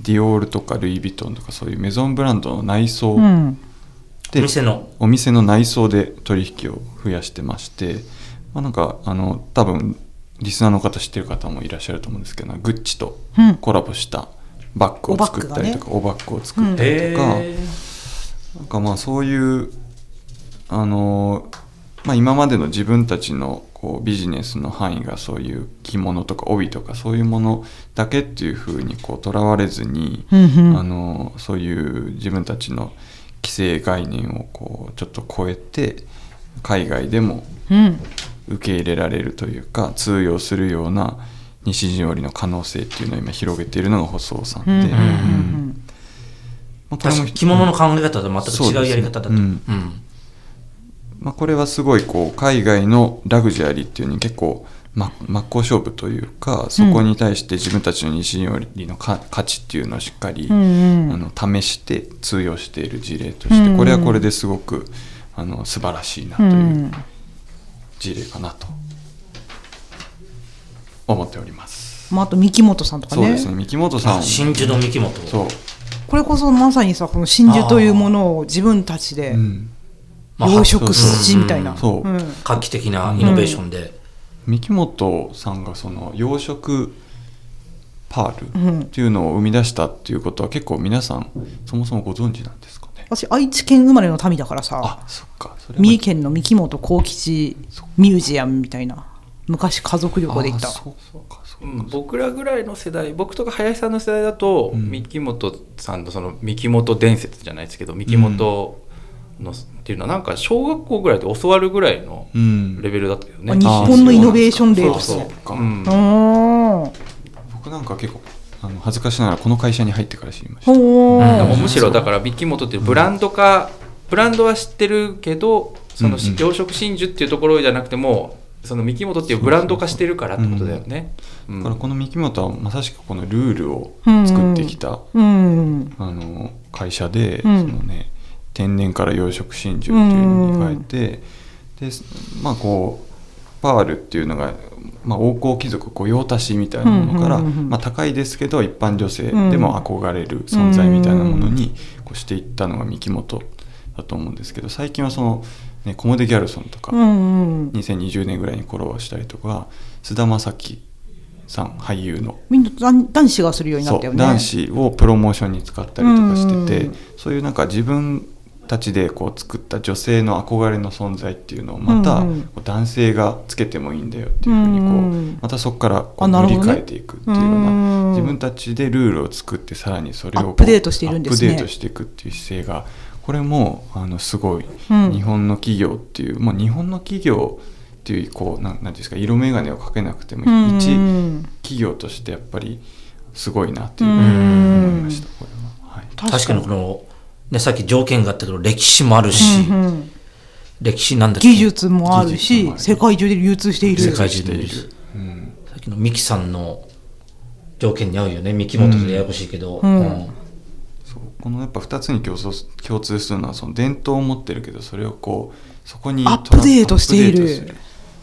ディオールとかルイ・ヴィトンとかそういうメゾンブランドの内装うんで、お店の。お店の内装で取引を増やしてまして、まあ、なんかあの多分リスナーの方知ってる方もいらっしゃると思うんですけどグッチとうん。コラボしたバッグを作ったりとかおバッグを作ったりとか、へなんかまあそういうあの、まあ、今までの自分たちのこうビジネスの範囲がそういう着物とか帯とかそういうものだけっていうふうにこうとらわれずに、うんうん。あのそういう自分たちの規制概念をこうちょっと超えて海外でもうん。受け入れられるというか通用するような西陣織の可能性っていうのを今広げているのが細尾さんで、うんうんうんうん。まあこれも確かに着物の考え方とは全く違うやり方だと。まあ、これはすごいこう海外のラグジュアリーっていうのに結構ま真っ向勝負というかそこに対して自分たちの西陣織のか価値っていうのをしっかり、うんうん。あの試して通用している事例として、うんこれはこれですごくあの素晴らしいなとういうん事例かなと思っております。まあ、あと三木本さんとかね。そうですね。三木本さん。あ真珠の三木本。そう、これこそまさにさこの真珠というものを自分たちで養殖しみたいな、そう。うん。画期的なイノベーションで。三木本さんがその養殖パーうん。ルっていうのを生み出したっていうことは結構皆さんそもそもご存知なんですかね？私愛知県生まれの民だからさ。あそっか。三重県の三木本幸吉ミュージアムみたいな。昔家族旅行で行った。あそうかそうか。うん僕らぐらいの世代僕とか林さんの世代だと、うん。三木本さんのその三木本伝説じゃないですけど三木本の、っていうのはなんか小学校ぐらいで教わるぐらいのうん。レベルだったけどね、あ日本のイノベーション例としてそう。そうか。うん。おー。僕なんか結構あの恥ずかしながらこの会社に入ってから知りました。むしろだから三木本っていうブランド化、ブランドは知ってるけどそのうんうん養殖真珠っていうところじゃなくてもその三木本っていうブランド化してるからってことだよね。うん。だからこの三木本はまさしくこのルールを作ってきた、うん。あの会社で、うん。そのね天然から養殖真珠っていうのに変えて、でまあこうパールっていうのが、まあ、王侯貴族御用達みたいなものから、うんうんうんうん。まあ、高いですけど一般女性でも憧れる存在みたいなものにこうしていったのが三木本だと思うんですけど最近はその、ね、コモデ・ギャルソンとか、うんうん。2020年ぐらいにコラボしたりとか菅田将暉さん俳優のみんな男男子がするようになったよね。男子をプロモーションに使ったりとかしてて、うん。そういうなんか自分たちでこう作った女性の憧れの存在っていうのをまた男性がつけてもいいんだよっていうふうにこう、うんまたそこからこう塗り替えていくっていうよううん。な自分たちでルールを作ってさらにそれをアップデートしているんですね。アップデートしていくっていう姿勢がこれもあのすごいうん。日本の企業っていう、まあ、日本の企業っていうこうなんなんていうんですか色眼鏡をかけなくてもうん一企業としてやっぱりすごいなっていうふうに思いましたこれは。はい。確かにこの、ね、さっき条件があったけど、歴史もあるし、うんうん。歴史なんだっけ？技術もあるしもある。世界中で流通している。世界中でいる。うん。さっきのミキさんの条件に合うよね。ミキモトでややこしいけど。うん。うん。そう。このやっぱ2つに共通共通するのはその伝統を持ってるけどそれをこうそこにアップデートしている。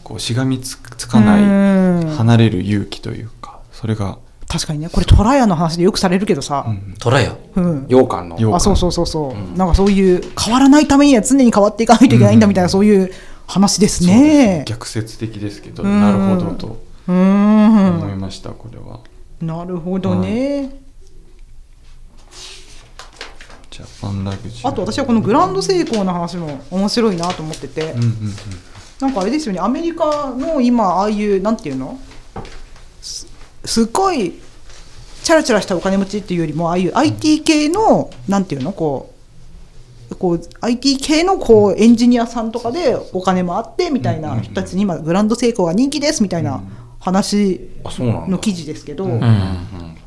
こうしがみつつかないうん。離れる勇気というかそれが、確かにね。これトラヤの話でよくされるけどさ、うん。トラヤ。うん。羊羹の。羊羹。あそうそうそうそう、なんかそういう変わらないためには常に変わっていかないといけないんだみたいな、そういう話ですそうですね。逆説的ですけど、うん。なるほどとう思ん、いましたこれは。なるほどね。ジャパンあと私はこのグランド成功の話も面白いなと思ってて、うんうんうん。なんかあれですよね。アメリカの今ああいうなんていうの？すすっごいチャラチャラしたお金持ちっていうよりもああいう IT 系のなんていうの？こうこう IT 系のこうエンジニアさんとかでお金もあってみたいな人たちに今グランド成功が人気ですみたいな話あそうなん。だの記事ですけど、うん。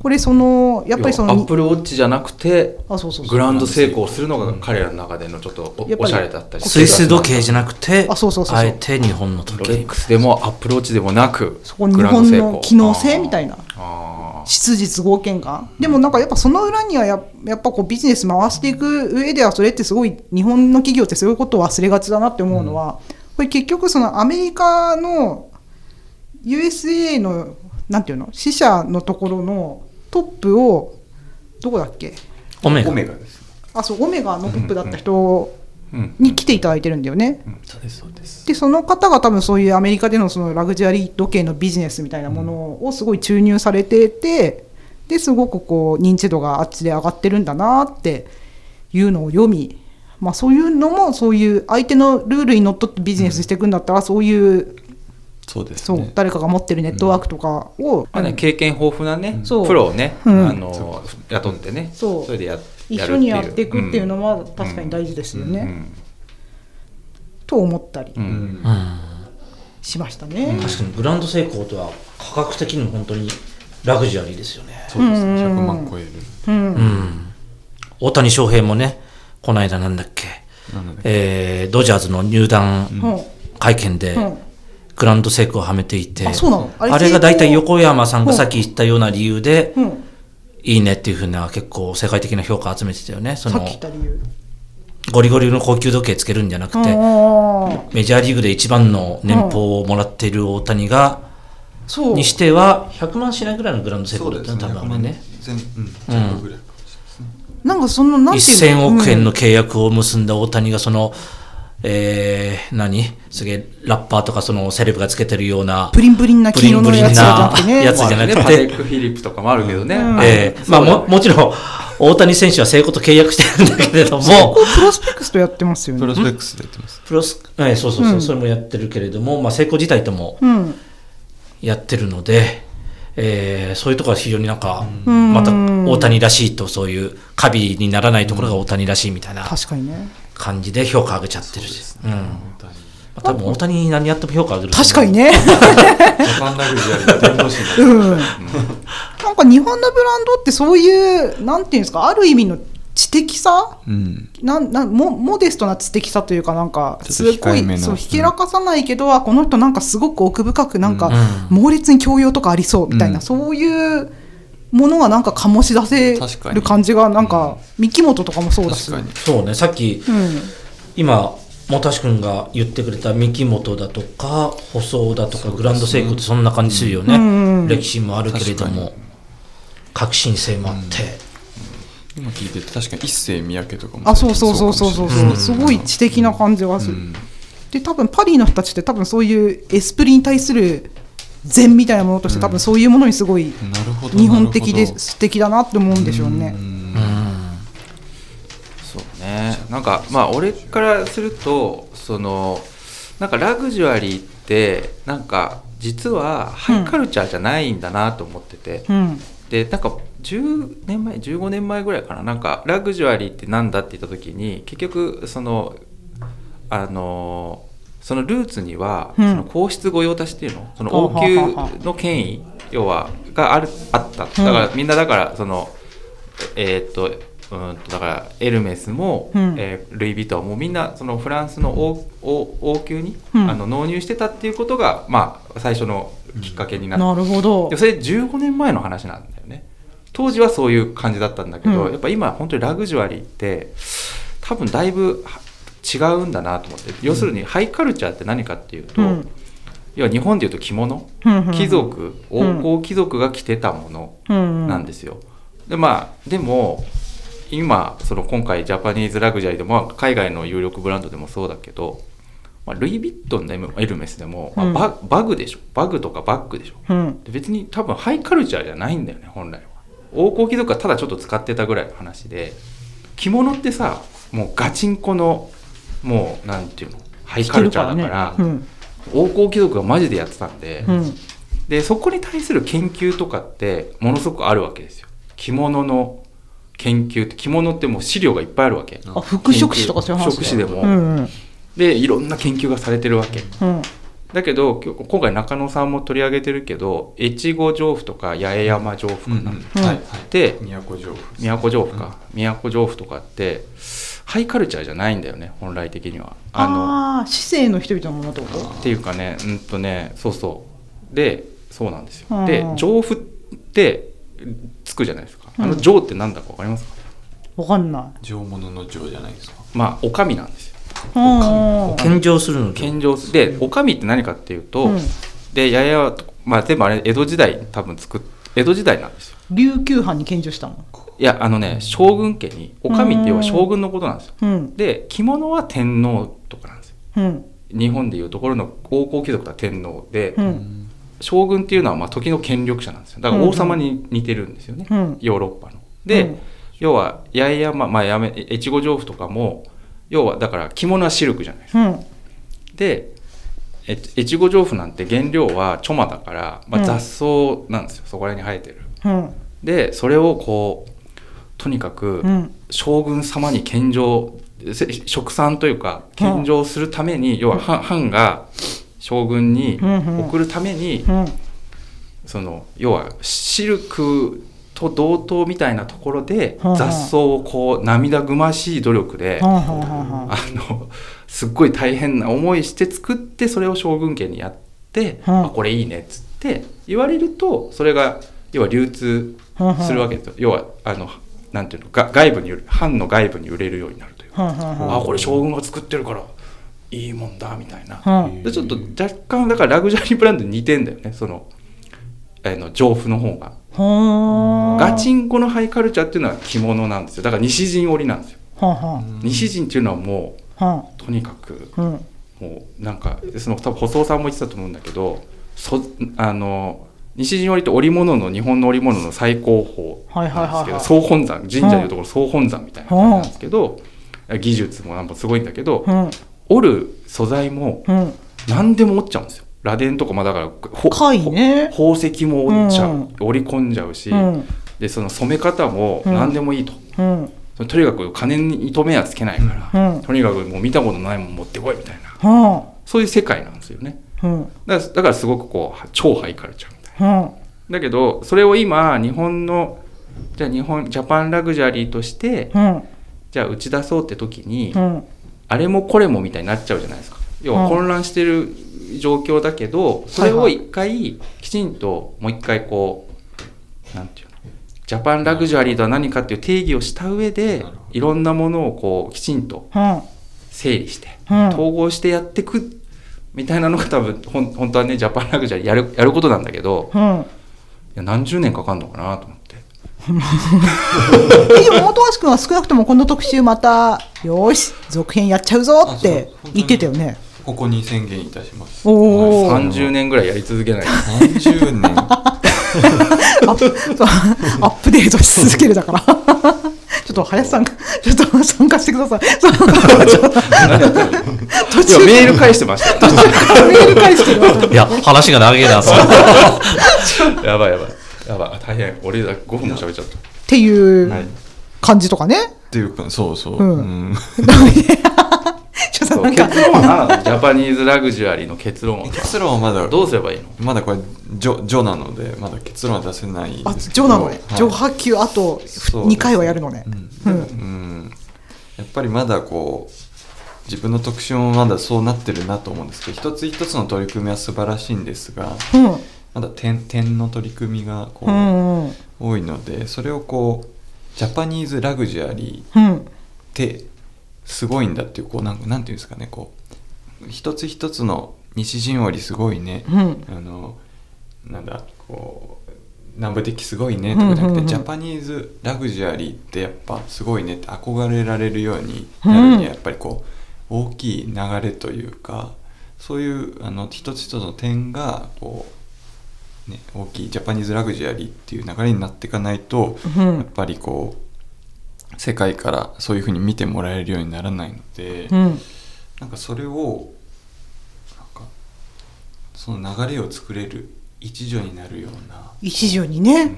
これそのやっぱりそのアップルウォッチじゃなくてあそうそうそう。グランド成功するのが彼らの中でのちょっとおやっぱりおしゃれだったり。スイス時計じゃなくて、あそうそうそうあえて日本の時計。ロレッ。クスでもアップルウォッチでもなくそこに日グランド成功本の機能性みたいな。あー質実合憲感でもなんかやっぱその裏にはややっぱこうビジネス回していく上ではそれってすごい日本の企業ってそういうことを忘れがちだなって思うのは、これ結局そのアメリカの USA のなんていうの？支社のところのトップをどこだっけ？オメガ。オメガです。あそうオメガのトップだった人うんに来ていただいてるんだよね。そうですそうです。でその方が多分そういうアメリカでのそのラグジュアリー時計のビジネスみたいなものをすごい注入されててですごくこう認知度があっちで上がってるんだなっていうのを読み、まあ、そういうのもそういう相手のルールにのっとってビジネスしていくんだったらそういうそうですそうね。誰かが持ってるネットワークとかをまあね、経験豊富なね、そうプロをね、うんあの雇ってね、そうれでや一緒にやっていくっていうのはは確かに大事ですよね、と思ったり。しましたね。確かにグランド成功とは価格的にも本当にラグジュアリーですよね。そうですね。100万超える。うん。うん。大谷翔平もね、この間なんだっけ、えードジャーズの入団うん。会見でうん。グランド成功をはめていて、あれが大体横山さんがうんさっき言ったような理由で、うんいいねっていうふうな結構世界的な評価を集めてたよね。その。ゴリゴリの高級時計つけるんじゃなくて、メジャーリーグで一番の年俸をもらっている大谷が、そうにしては100万しないぐらいのグランド成功だったね、多分あれね。なんかそのなんていうの？1000億円の契約を結んだ大谷がその、えー、何？すげえラッパーとかそのセレブがつけてるような、ブリンブリンな黄色のやつじゃなくてね。やつじゃなくて。パテック・フィリップとかもあるけどね。うん。えーまあももちろん大谷選手は成功と契約してるんだけれども、プロスペクスとやってますよね。プロスペックスでやってます。プロス、えーそうそうそう、うん。それもやってるけれども、まあ成功自体ともうん。やってるので、えーそういうところは非常になんか、うん。また大谷らしいと、そういうカビにならないところが大谷らしいみたいな。確かにね感じで評価上げちゃってるし。うん。まあ多分大谷に何やっても評価上げる確かに。ね。なん。なんか日本のブランドってそういうなんていうんですかある意味の知的さ？うん。なんなんモモデストな知的さというかなんかすごいそうひけらかさないけど、あこの人なんかすごく奥深くなんかうん。猛烈に教養とかありそうみたいな、うん。そういうものがなんか醸し出せ確かにる感じがなんか三木本とかもそうだし。そうね、さっき、うん、今、本橋君が言ってくれた三木本だとか、舗装だとか、グランドセイクってそんな感じするよね。うんうん歴史もあるけれども、革新性もあって。今聞いてて確かに一世三宅とかもあそうそうそうそうそう。そう、うん。すごい知的な感じがする、うん。で多分パリの人たちって多分そういうエスプリに対する禅みたいなものとして多分そういうものにすごいなるほど日本的で素敵だなって思うんでしょうね。そうね。なんかまあ俺からするとそのなんかラグジュアリーってなんか実はハイカルチャーじゃないんだなと思ってて、うん。でなんか10年前15年前ぐらいかな。なんかラグジュアリーってなんだって言った時に結局そのあのそのルーツには、うん。その皇室御用達っていうの？そのはあ王宮の権威要はがあるあった。だから、みんなだからそのえーっとうんとだからエルメスも、うん。えールイ・ヴィトンもみんなそのフランスの王王王宮に、うん。あの納入してたっていうことが、まあ、最初のきっかけになって。なるほど。で。それ15年前の話なんだよね。当時はそういう感じだったんだけど、うん。やっぱ今本当にラグジュアリーって多分だいぶは違うんだなと思って。要するにハイカルチャーって何かっていうと、うん。要は日本でいうと着物、貴族王侯貴族が着てたものうんなんですよ。でまあでも今その今回ジャパニーズラグジュアリーでもまあ海外の有力ブランドでもそうだけど、まあ、ルイ・ヴィットンでもエルメスでも、まあうん。ババグでしょ。バグとかバッグでしょ。うん。で別に多分ハイカルチャーじゃないんだよね本来は。王侯貴族はただちょっと使ってたぐらいの話で着物ってさもうガチンコのもうなんていうのハイカルチャーだからうん。王侯貴族がマジでやってたんで、うん。でそこに対する研究とかってものすごくあるわけですよ。着物の研究って着物ってもう資料がいっぱいあるわけ。あ服飾誌とかそういう話服飾誌でも、うんうん。でいろんな研究がされてるわけ。うん。だけど今回中野さんも取り上げてるけど越後上布とか八重山上布かな、はいはい。で都城府都上布か、都上布とか。ってハイカルチャーじゃないんだよね本来的には。あのああ市政の人々のものってこと？っていうかねうんとねそうそう。でそうなんですうん。よで上布ってつくじゃないですか。あのうん上って何だか分かりますか、わかんない。上物の上じゃないですか。まあお上なんですよ。うん。献上するの献上すでお上って何かっていうと、うん。で八重山とまあ全部あれ江戸時代多分作っ江戸時代なんですよ琉球藩に献上したの？いやあのね将軍家にお上って要は将軍のことなんですよ。うん。で着物は天皇とかなんですよ。うん。日本でいうところの王侯貴族は天皇で、うん。将軍っていうのはまあ時の権力者なんですよ。だから王様に似てるんですよね、うん。ヨーロッパの。で、うん。要は八重山、まあ、やめ越後上布とかも要はだから着物はシルクじゃないですか。うん。でえ越後上布なんて原料はチョマだから、まあ、うん。雑草なんですよ、そこら辺に生えてる。うん。でそれをこうとにかくうん。将軍様に献上せ職産というか献上するために、要は藩藩が将軍に送るために、うん。その要はシルクと同等みたいなところで雑草をこう涙ぐましい努力で、はあのすっごい大変な思いして作ってそれを将軍家にやって、はああこれいいねっつって言われるとそれが要は流通するわけですよ、要はあのなんていうのが外部に藩の外部に売れるようになるという。か、はあこれ将軍が作ってるからいいもんだみたいな、でちょっと若干だからラグジュアリーブランドに似てんだよねそのあの上布の方が。ガチンコのハイカルチャーっていうのは着物なんですよ。だから西陣織なんですよ。西陣っていうのはもうとにかくもうなんかその多分細尾さんも言ってたと思うんだけどそあの西陣織って織物の日本の織物の最高峰なんですけど総本山神社でいうところ総本山みたいな感じなんですけど技術もなんかすごいんだけどうん。織る素材もうん。何でも織っちゃうんですよ。螺鈿とかもだからね。ほ宝石も織っちゃう、うん。織り込んじゃうし、うん。でその染め方も何でもいいと、うん。とにかく金に糸目はつけないから、うん。とにかくもう見たことないもん持ってこいみたいな。はそういう世界なんですよね。だからだからすごくこう超ハイカルチャーだけどそれを今日本のじゃあ日本ジャパンラグジュアリーとしてあうん。じゃあ打ち出そうって時に、うん。あれもこれもみたいになっちゃうじゃないですか。要は混乱してる状況だけどそれを一回きちんともう一回こうなんていうのジャパンラグジュアリーとは何かっていう定義をした上でいろんなものをこうきちんとは整理してうん。統合してやっていくみたいなのが多分ほん本当はねジャパンラグジュアリーやるやることなんだけどあうん。いや何十年かかるのかなと思って。えでも本橋君は少なくともこの特集またよーし続編やっちゃうぞって言ってたよね。ここに宣言いたします。おお、30年ぐらいやり続けない30年。アップそうアップデートし続けるだから。ちょっと林さん、ちょっと参加してください。そう。ちょっと途中メール返してました。よ メール返してるわ。いや、話が長いな、やばいやばい。やばい。大変。俺だ5分も喋っちゃった。っていうはい。感じとかね。っていうかそうそう、うん 結論はジャパニーズラグジュアリーの結論は結論はまだどうすればいいの？まだこれ序序なのでまだ結論は出せないんあ、ですけど上なのね。はい上波級あとそう2回はやるのね。うんうんうんやっぱりまだこう自分の特集もまだそうなってるなと思うんですけど一つ一つの取り組みは素晴らしいんですがうん。まだ点点の取り組みがこう、うんうん。多いのでそれをこうジャパニーズラグジュアリーうん。すごいんだっていうこうなんなんていうんですかねこう一つ一つの西陣織すごいね、うん。あのなんだこう南部的すごいねとかじゃなくて、ジャパニーズラグジュアリーってやっぱすごいねって憧れられるようになるにはやっぱりこう大きい流れというかそういうあの一つ一つの点がこう、ね、大きいジャパニーズラグジュアリーっていう流れになっていかないと、うん。やっぱりこう世界からそういうふうに見てもらえるようにならないので、うん。なんかそれをなんかその流れを作れる一助になるような。一助にね。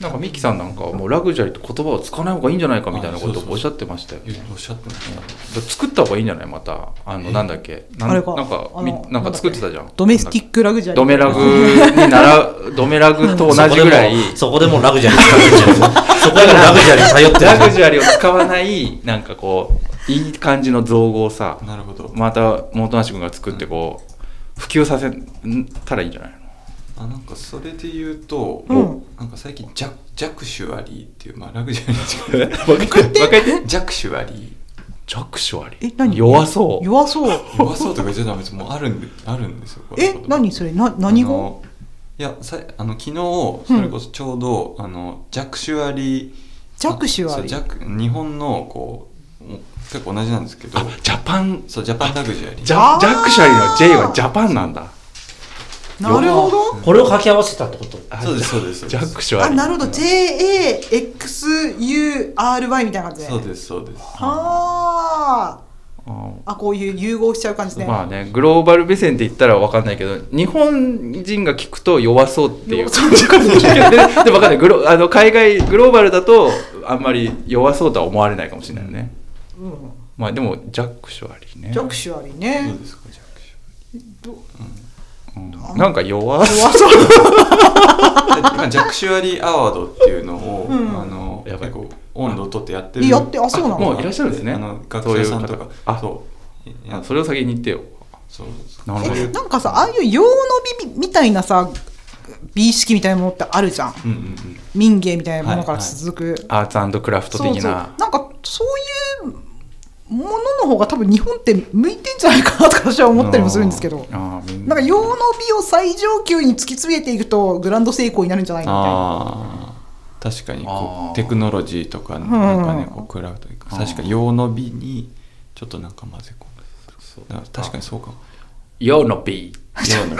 なんかミキさんなんかはもうラグジュアリーって言葉を使わない方がいいんじゃないかみたいなことをおっしゃってましたよね。おっしゃってました、だ作った方がいいんじゃない？またあのえ？なんだっけ？なんあれか。なんかなんか作ってたじゃん。ドメスティックラグジュアリー。ドメラグにならドメラグと同じぐらい。そこでもうそこでもうラグジュアリー。使ってんじゃん。そこでもラグジュアリー頼ってる。ラグジュアリーを使わないなんかこういい感じの造語をさなるほど、また本橋君が作ってこう普及させたらいいんじゃないの？あなんかそれで言うと、うん。なんか最近ジャジャクシュアリーっていう、まあ、ラグジュアリーに近い分かって分かって。ジャクシュアリージャクシュアリえ、何？弱そう。弱そう。弱そうとか言っちゃダメです。もうあるんであるんですよえ、何それ？な、何語？いやさあの昨日それこそちょうど、あのジャクシュアリージャクシュアリーそうジャク日本のこう結構同じなんですけど。あジャパン？そうジャパンラグジュアリー。ジャジャクシュアリーの J はジャパンなんだ。なるほど。これを掛け合わせたってこと？そうですそうです。ジですあ、ャクシュアリーなるほど。JAXURY みたいな感じで。そうですそうです。はあ。うん。あ、こういう融合しちゃう感じね。まあねグローバル目線って言ったら分かんないけど日本人が聞くと弱そうっていう。感じででも分かんない。グロあの海外グローバルだとあんまり弱そうとは思われないかもしれないよね、うん。まあでもジャックシュアリーね。ジャクシュアリーそうね。ですかジャクシう？ん。なんか弱そう弱そう。ュで今ジャクシュアリーアワードっていうのを、うん。あのやばい。結構温度を取ってやってる。やってあそうなの？もういらっしゃるんですね。あの学者さんとか。あそう。それを先に言ってよ。そう。なるほど。えなんかさ、ああいう洋の美みたいなさ、美意識みたいなものってあるじゃん。うんうんうん。民芸みたいなものから続く。アーツクラフトそうそななんかそういうものの方が多分日本って向いてんじゃないかなとか私は思ったりもするんですけど。な。んか洋の美を最上級に突き詰めていくとグランド成功になるんじゃないのみたいな。ああ確かにこうテクノロジーとかなんかねこうクラウドというかあー。確かに用の美にちょっとなんか混ぜ込む。確かにそうかも。ヨーの B 用の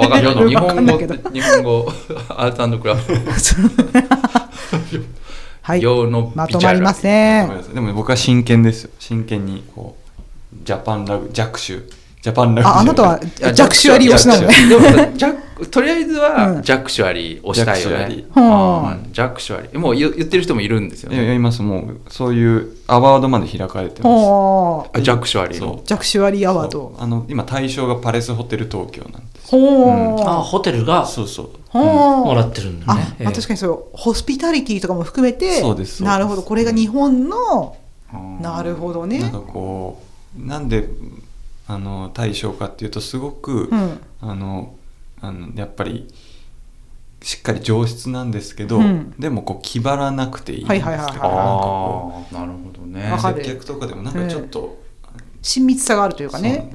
わかんない日本語日本語 アーツクラフ はい。ト用のまとまりません。でも僕は真剣ですよ。真剣にこうジャパンラグジャクシュジャパンラグあ あなたはジいやャクシュアリー推しなの？ねとりあえずうはん。ジャクシュアリーをしたいよね。ーあージャクシュアリーもう言言ってる人もいるんですよね。いややりますもうそういうアワードまで開かれてます。ほう。あジャクシュアリーそのジャクシュアリーアワードあの今対象がパレスホテル東京なんです。ほう。あホテルがそうそう。ほう。もらってるんだあね。まあ、確かにそう。ホスピタリティとかも含めてそうですなるほど。これが日本のなるほどね。なんかこうなんであの対象かっていうとすごく、うん。あのあのやっぱりしっかり上質なんですけど、うん。でもこう気張らなくていいんですはいけど、はいはいはいなんかこあーなるほどね。接客とかでもなんかちょっと、親密さがあるというかね。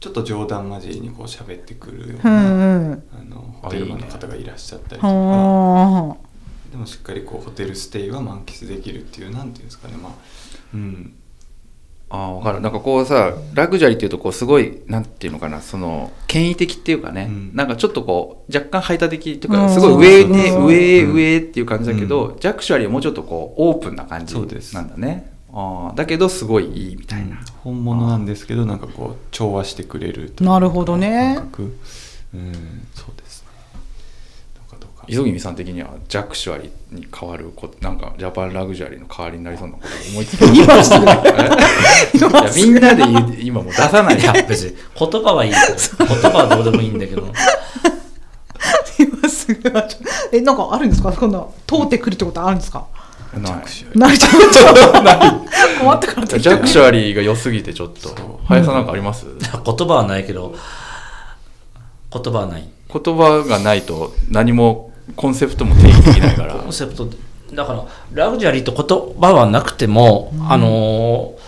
ちょっと冗談交じりにこう喋ってくるよううな、んうん。あのホテルマンの方がいらっしゃったりとか。はでもしっかりこうホテルステイは満喫できるっていうなんていうんですかね。まあうんああ分かる。なんかこうさラグジュアリーっていうとこうすごいなんていうのかなその権威的っていうかね、うん。なんかちょっとこう若干排他的っていうかうん。すごい上にそう上上へっていう感じだけど、ジャクシュアリーはもうちょっとこうオープンな感じなんだね。ああだけどすごいいいみたいな、本物なんですけどなんかこう調和してくれるなるほどね。うんそうですねどうかどうか磯君さん的にはジャクシュアリーに変わることなんかジャパンラグジュアリーの代わりになりそう。なこと思いつく今すぐいやみんなで言う今もう出さない。いや、別に言葉はいいよ。言葉はどうでもいいんだけど。今すぐえなんかあるんですか？こんな通ってくるってことあるんですか？ない。ない。ちょっと困ったからジャクシュアリーが良すぎてちょっと。林さんなんかあります、言葉はないけど、言葉はない。言葉がないと何もコンセプトも定義できないから。コンセプトでだからラグジュアリーと言葉はなくても、あのー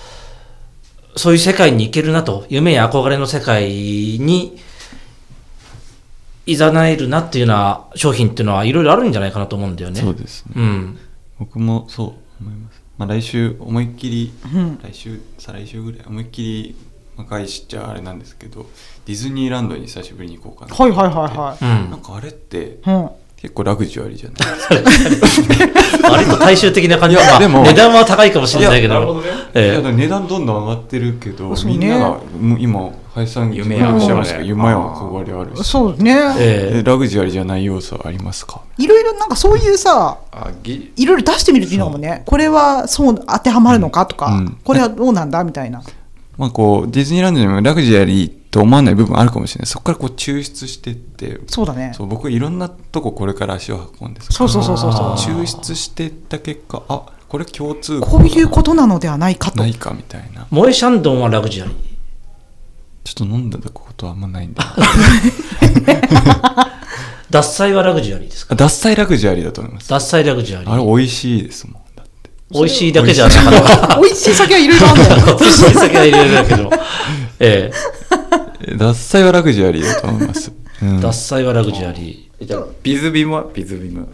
そういう世界に行けるなと夢や憧れの世界にいざなえるなっていうような商品っていうのはいろいろあるんじゃないかなと思うんだよね。そうですね。うん、僕もそう思います、まあ、来週思いっきり、うん。来週再来週ぐらい思いっきり若いしっちゃあれなんですけどディズニーランドに久しぶりに行こうかなはいはいはいはうん。なんかあれってうん結構ラグジュアリーじゃないですか。割と大衆的な感じ。いやまあでも値段は高いかもしれないけど。いやなるほどね。いえ。えやだから値段どんどん上がってるけど、みんなが今林さん夢やおっしゃいましたけど夢や憧れあるし。そうね、ええ。ラグジュアリーじゃない要素ありますか？いろいろなんかそういうさいろいろ出してみるっていうのかもねこれはそう当てはまるのかとか、うん。これはどうなんだみたいな。まあこうディズニーランドにもラグジュアリーと思わない部分あるかもしれない。そこからこう抽出してってそうだね。そう僕いろんなとここれから足を運んでそうそうそうそうそう。抽出していった結果あこれ共通こういうことなのではないかと。ないかみたいな。モエシャンドンはラグジュアリー。ちょっと飲んだことはあんまないんで獺祭はラグジュアリーですか？あ獺祭ラグジュアリーだと思います。獺祭ラグジュアリあれー。美味しいですもん。だって。美味しいだけじゃなかった。美味しい。酒はいろいろあるんだよ 美味しい酒はいろいろだけど。ええ獺祭はラグジュアリーだと思います、うん。え。獺祭はラグジュアリー。じゃあビズビムは？ビズビム。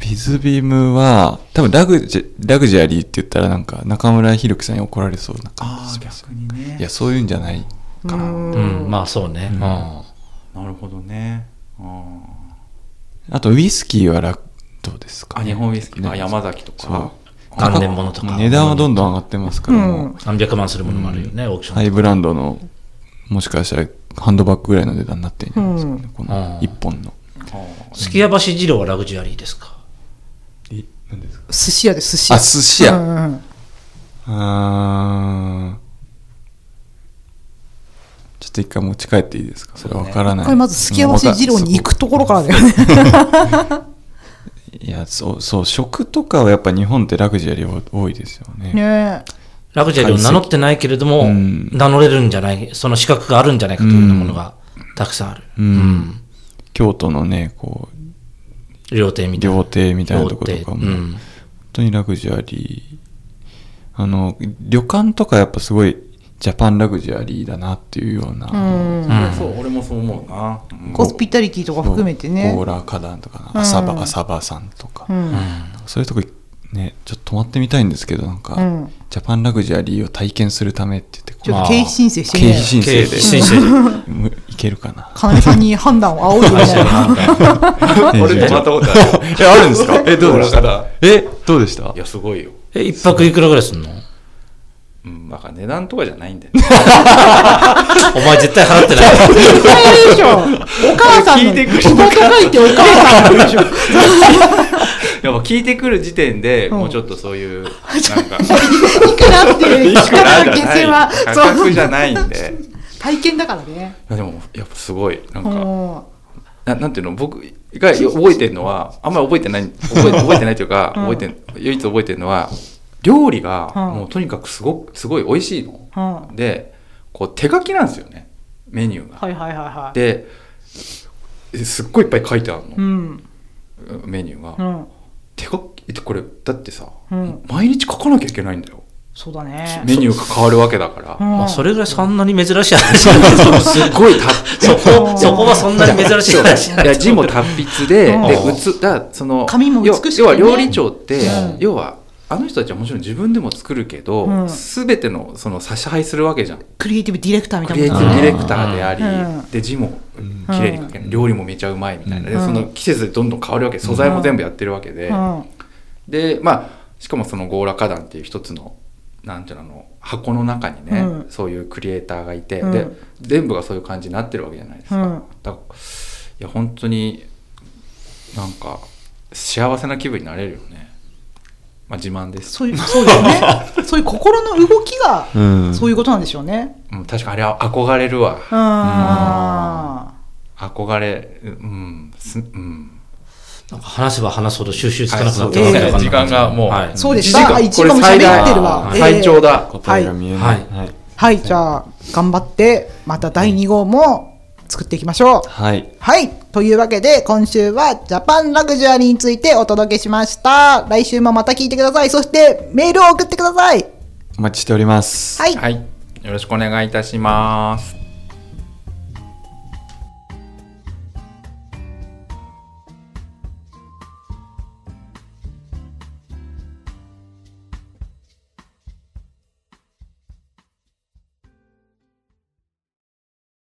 ビズビームは多分ラグジュラグジュアリーって言ったらなんか中村弘樹さんに怒られそうな感じします。にね。いやそういうんじゃないかな。うん、まあそうね。うん。なるほどね。ああとウイスキーはラどうですか、あ日本ウイスキー、あね山崎とそう。か関連物とか。もう値段はどんどん上がってますから、うん。もう。何百万するものもあるよね、オークション。ハイブランドのもしかしたらハンドバッグぐらいの値段になってるんじゃないですかね、こうん。の1本の。あすき家橋二郎はラグジュアリーですか？え何ですか？寿司屋で寿司屋。あ寿司屋。うんうん。あー。ちょっと一回持ち帰っていいですか？それわからない。これまずすき家橋二郎に行くところからだよね。いやそうそう食とかはやっぱ日本ってラグジュアリー多いですよね。ねラグジュアリーを名乗ってないけれども、うん。名乗れるんじゃない、その資格があるんじゃないかというようなものがたくさんある。うん。京都のねこう料亭みたいな。料亭みたいなとことかも、うん。本当にラグジュアリー。あの旅館とかやっぱすごいジャパンラグジュアリーだなっていうような、うん。うん。そう俺もそう思うな、うん。コスピタリティとか含めてね。ゴーラー花壇とかうん浅場浅場さんとか、うん。そういうとこねちょっと泊まってみたいんですけどなんか、うん。ジャパンラグジュアリーを体験するためって言ってちょっと経費申請して経み費申請で申請でむいけるかなかなめさんに判断を仰いでみたいな。俺泊まったことある。えあるんですか？えどうでした？えどうでした？いやすごいよ。え、一泊いくらぐらいすんの？うんだから値段とかじゃないんだよね。お前絶対払ってない。絶対あれでしょ。お母さんの聞いてくる仕事書いてお母さんのでしょやっぱ聞いてくる時点で、うん。もうちょっとそういうなんか。いくらっていう力の下世話価そう格じゃないんで。体験だからね。いやでもやっぱすごい。なんか、うん。ななんていうの？僕が覚えてるのはあんまり覚えてない覚え 覚えてないというか、うん。覚えて唯一覚えてるのは料理がうん。もうとにかくすごくすごい美味しいの、うん。でこう手書きなんですよね。メニューが、はいはいはいはい。ですっごいいっぱい書いてあるの、うん。メニューが、うん手書きってこれだってさ、うん。毎日書かなきゃいけないんだよ。そうだね。メニューが変わるわけだから、うん。まあ、それぐらいそんなに珍しい話。じゃないけどすっごいたそこ、そこはそんなに珍しい話。じゃないいや字も達筆で、うん。で、うつ、だからその、紙も美しくてね。要要は料理長って、うん。要は、あの人たちはもちろん自分でも作るけど、うん。全てのその差し配するわけじゃん。クリエイティブディレクターみたクリエイティブディレクターであり、うん。で字も綺麗に書ける、料理もめちゃうまいみたいな、でうん。その季節でどんどん変わるわけ。素材も全部やってるわけで、うん。でまあしかもそのゴーラ花壇っていう一つのなんていうのあの箱の中にね、うん。そういうクリエイターがいて、うん。で全部がそういう感じになってるわけじゃないですか。うん。だいや本当になんか幸せな気分になれるよね。まあ自慢です。そういうそうですね そういう心の動きがうんそういうことなんでしょうねうん、確かあれは憧れるわ。うん憧れ、うん、すうん。なんか話せば話すほど収集つかなくなってはいますね。時間がもうはい。そうです一時間あ一時間もこれ最大喋ってるわはい最長だ。答えが見えないはい。はいじゃあ頑張ってまた第2号も作っていきましょうはい。はい。というわけで、今週はジャパンラグジュアリーについてお届けしました。来週もまた聞いてください。そして、メールを送ってください。お待ちしております。はい。はい。よろしくお願いいたします。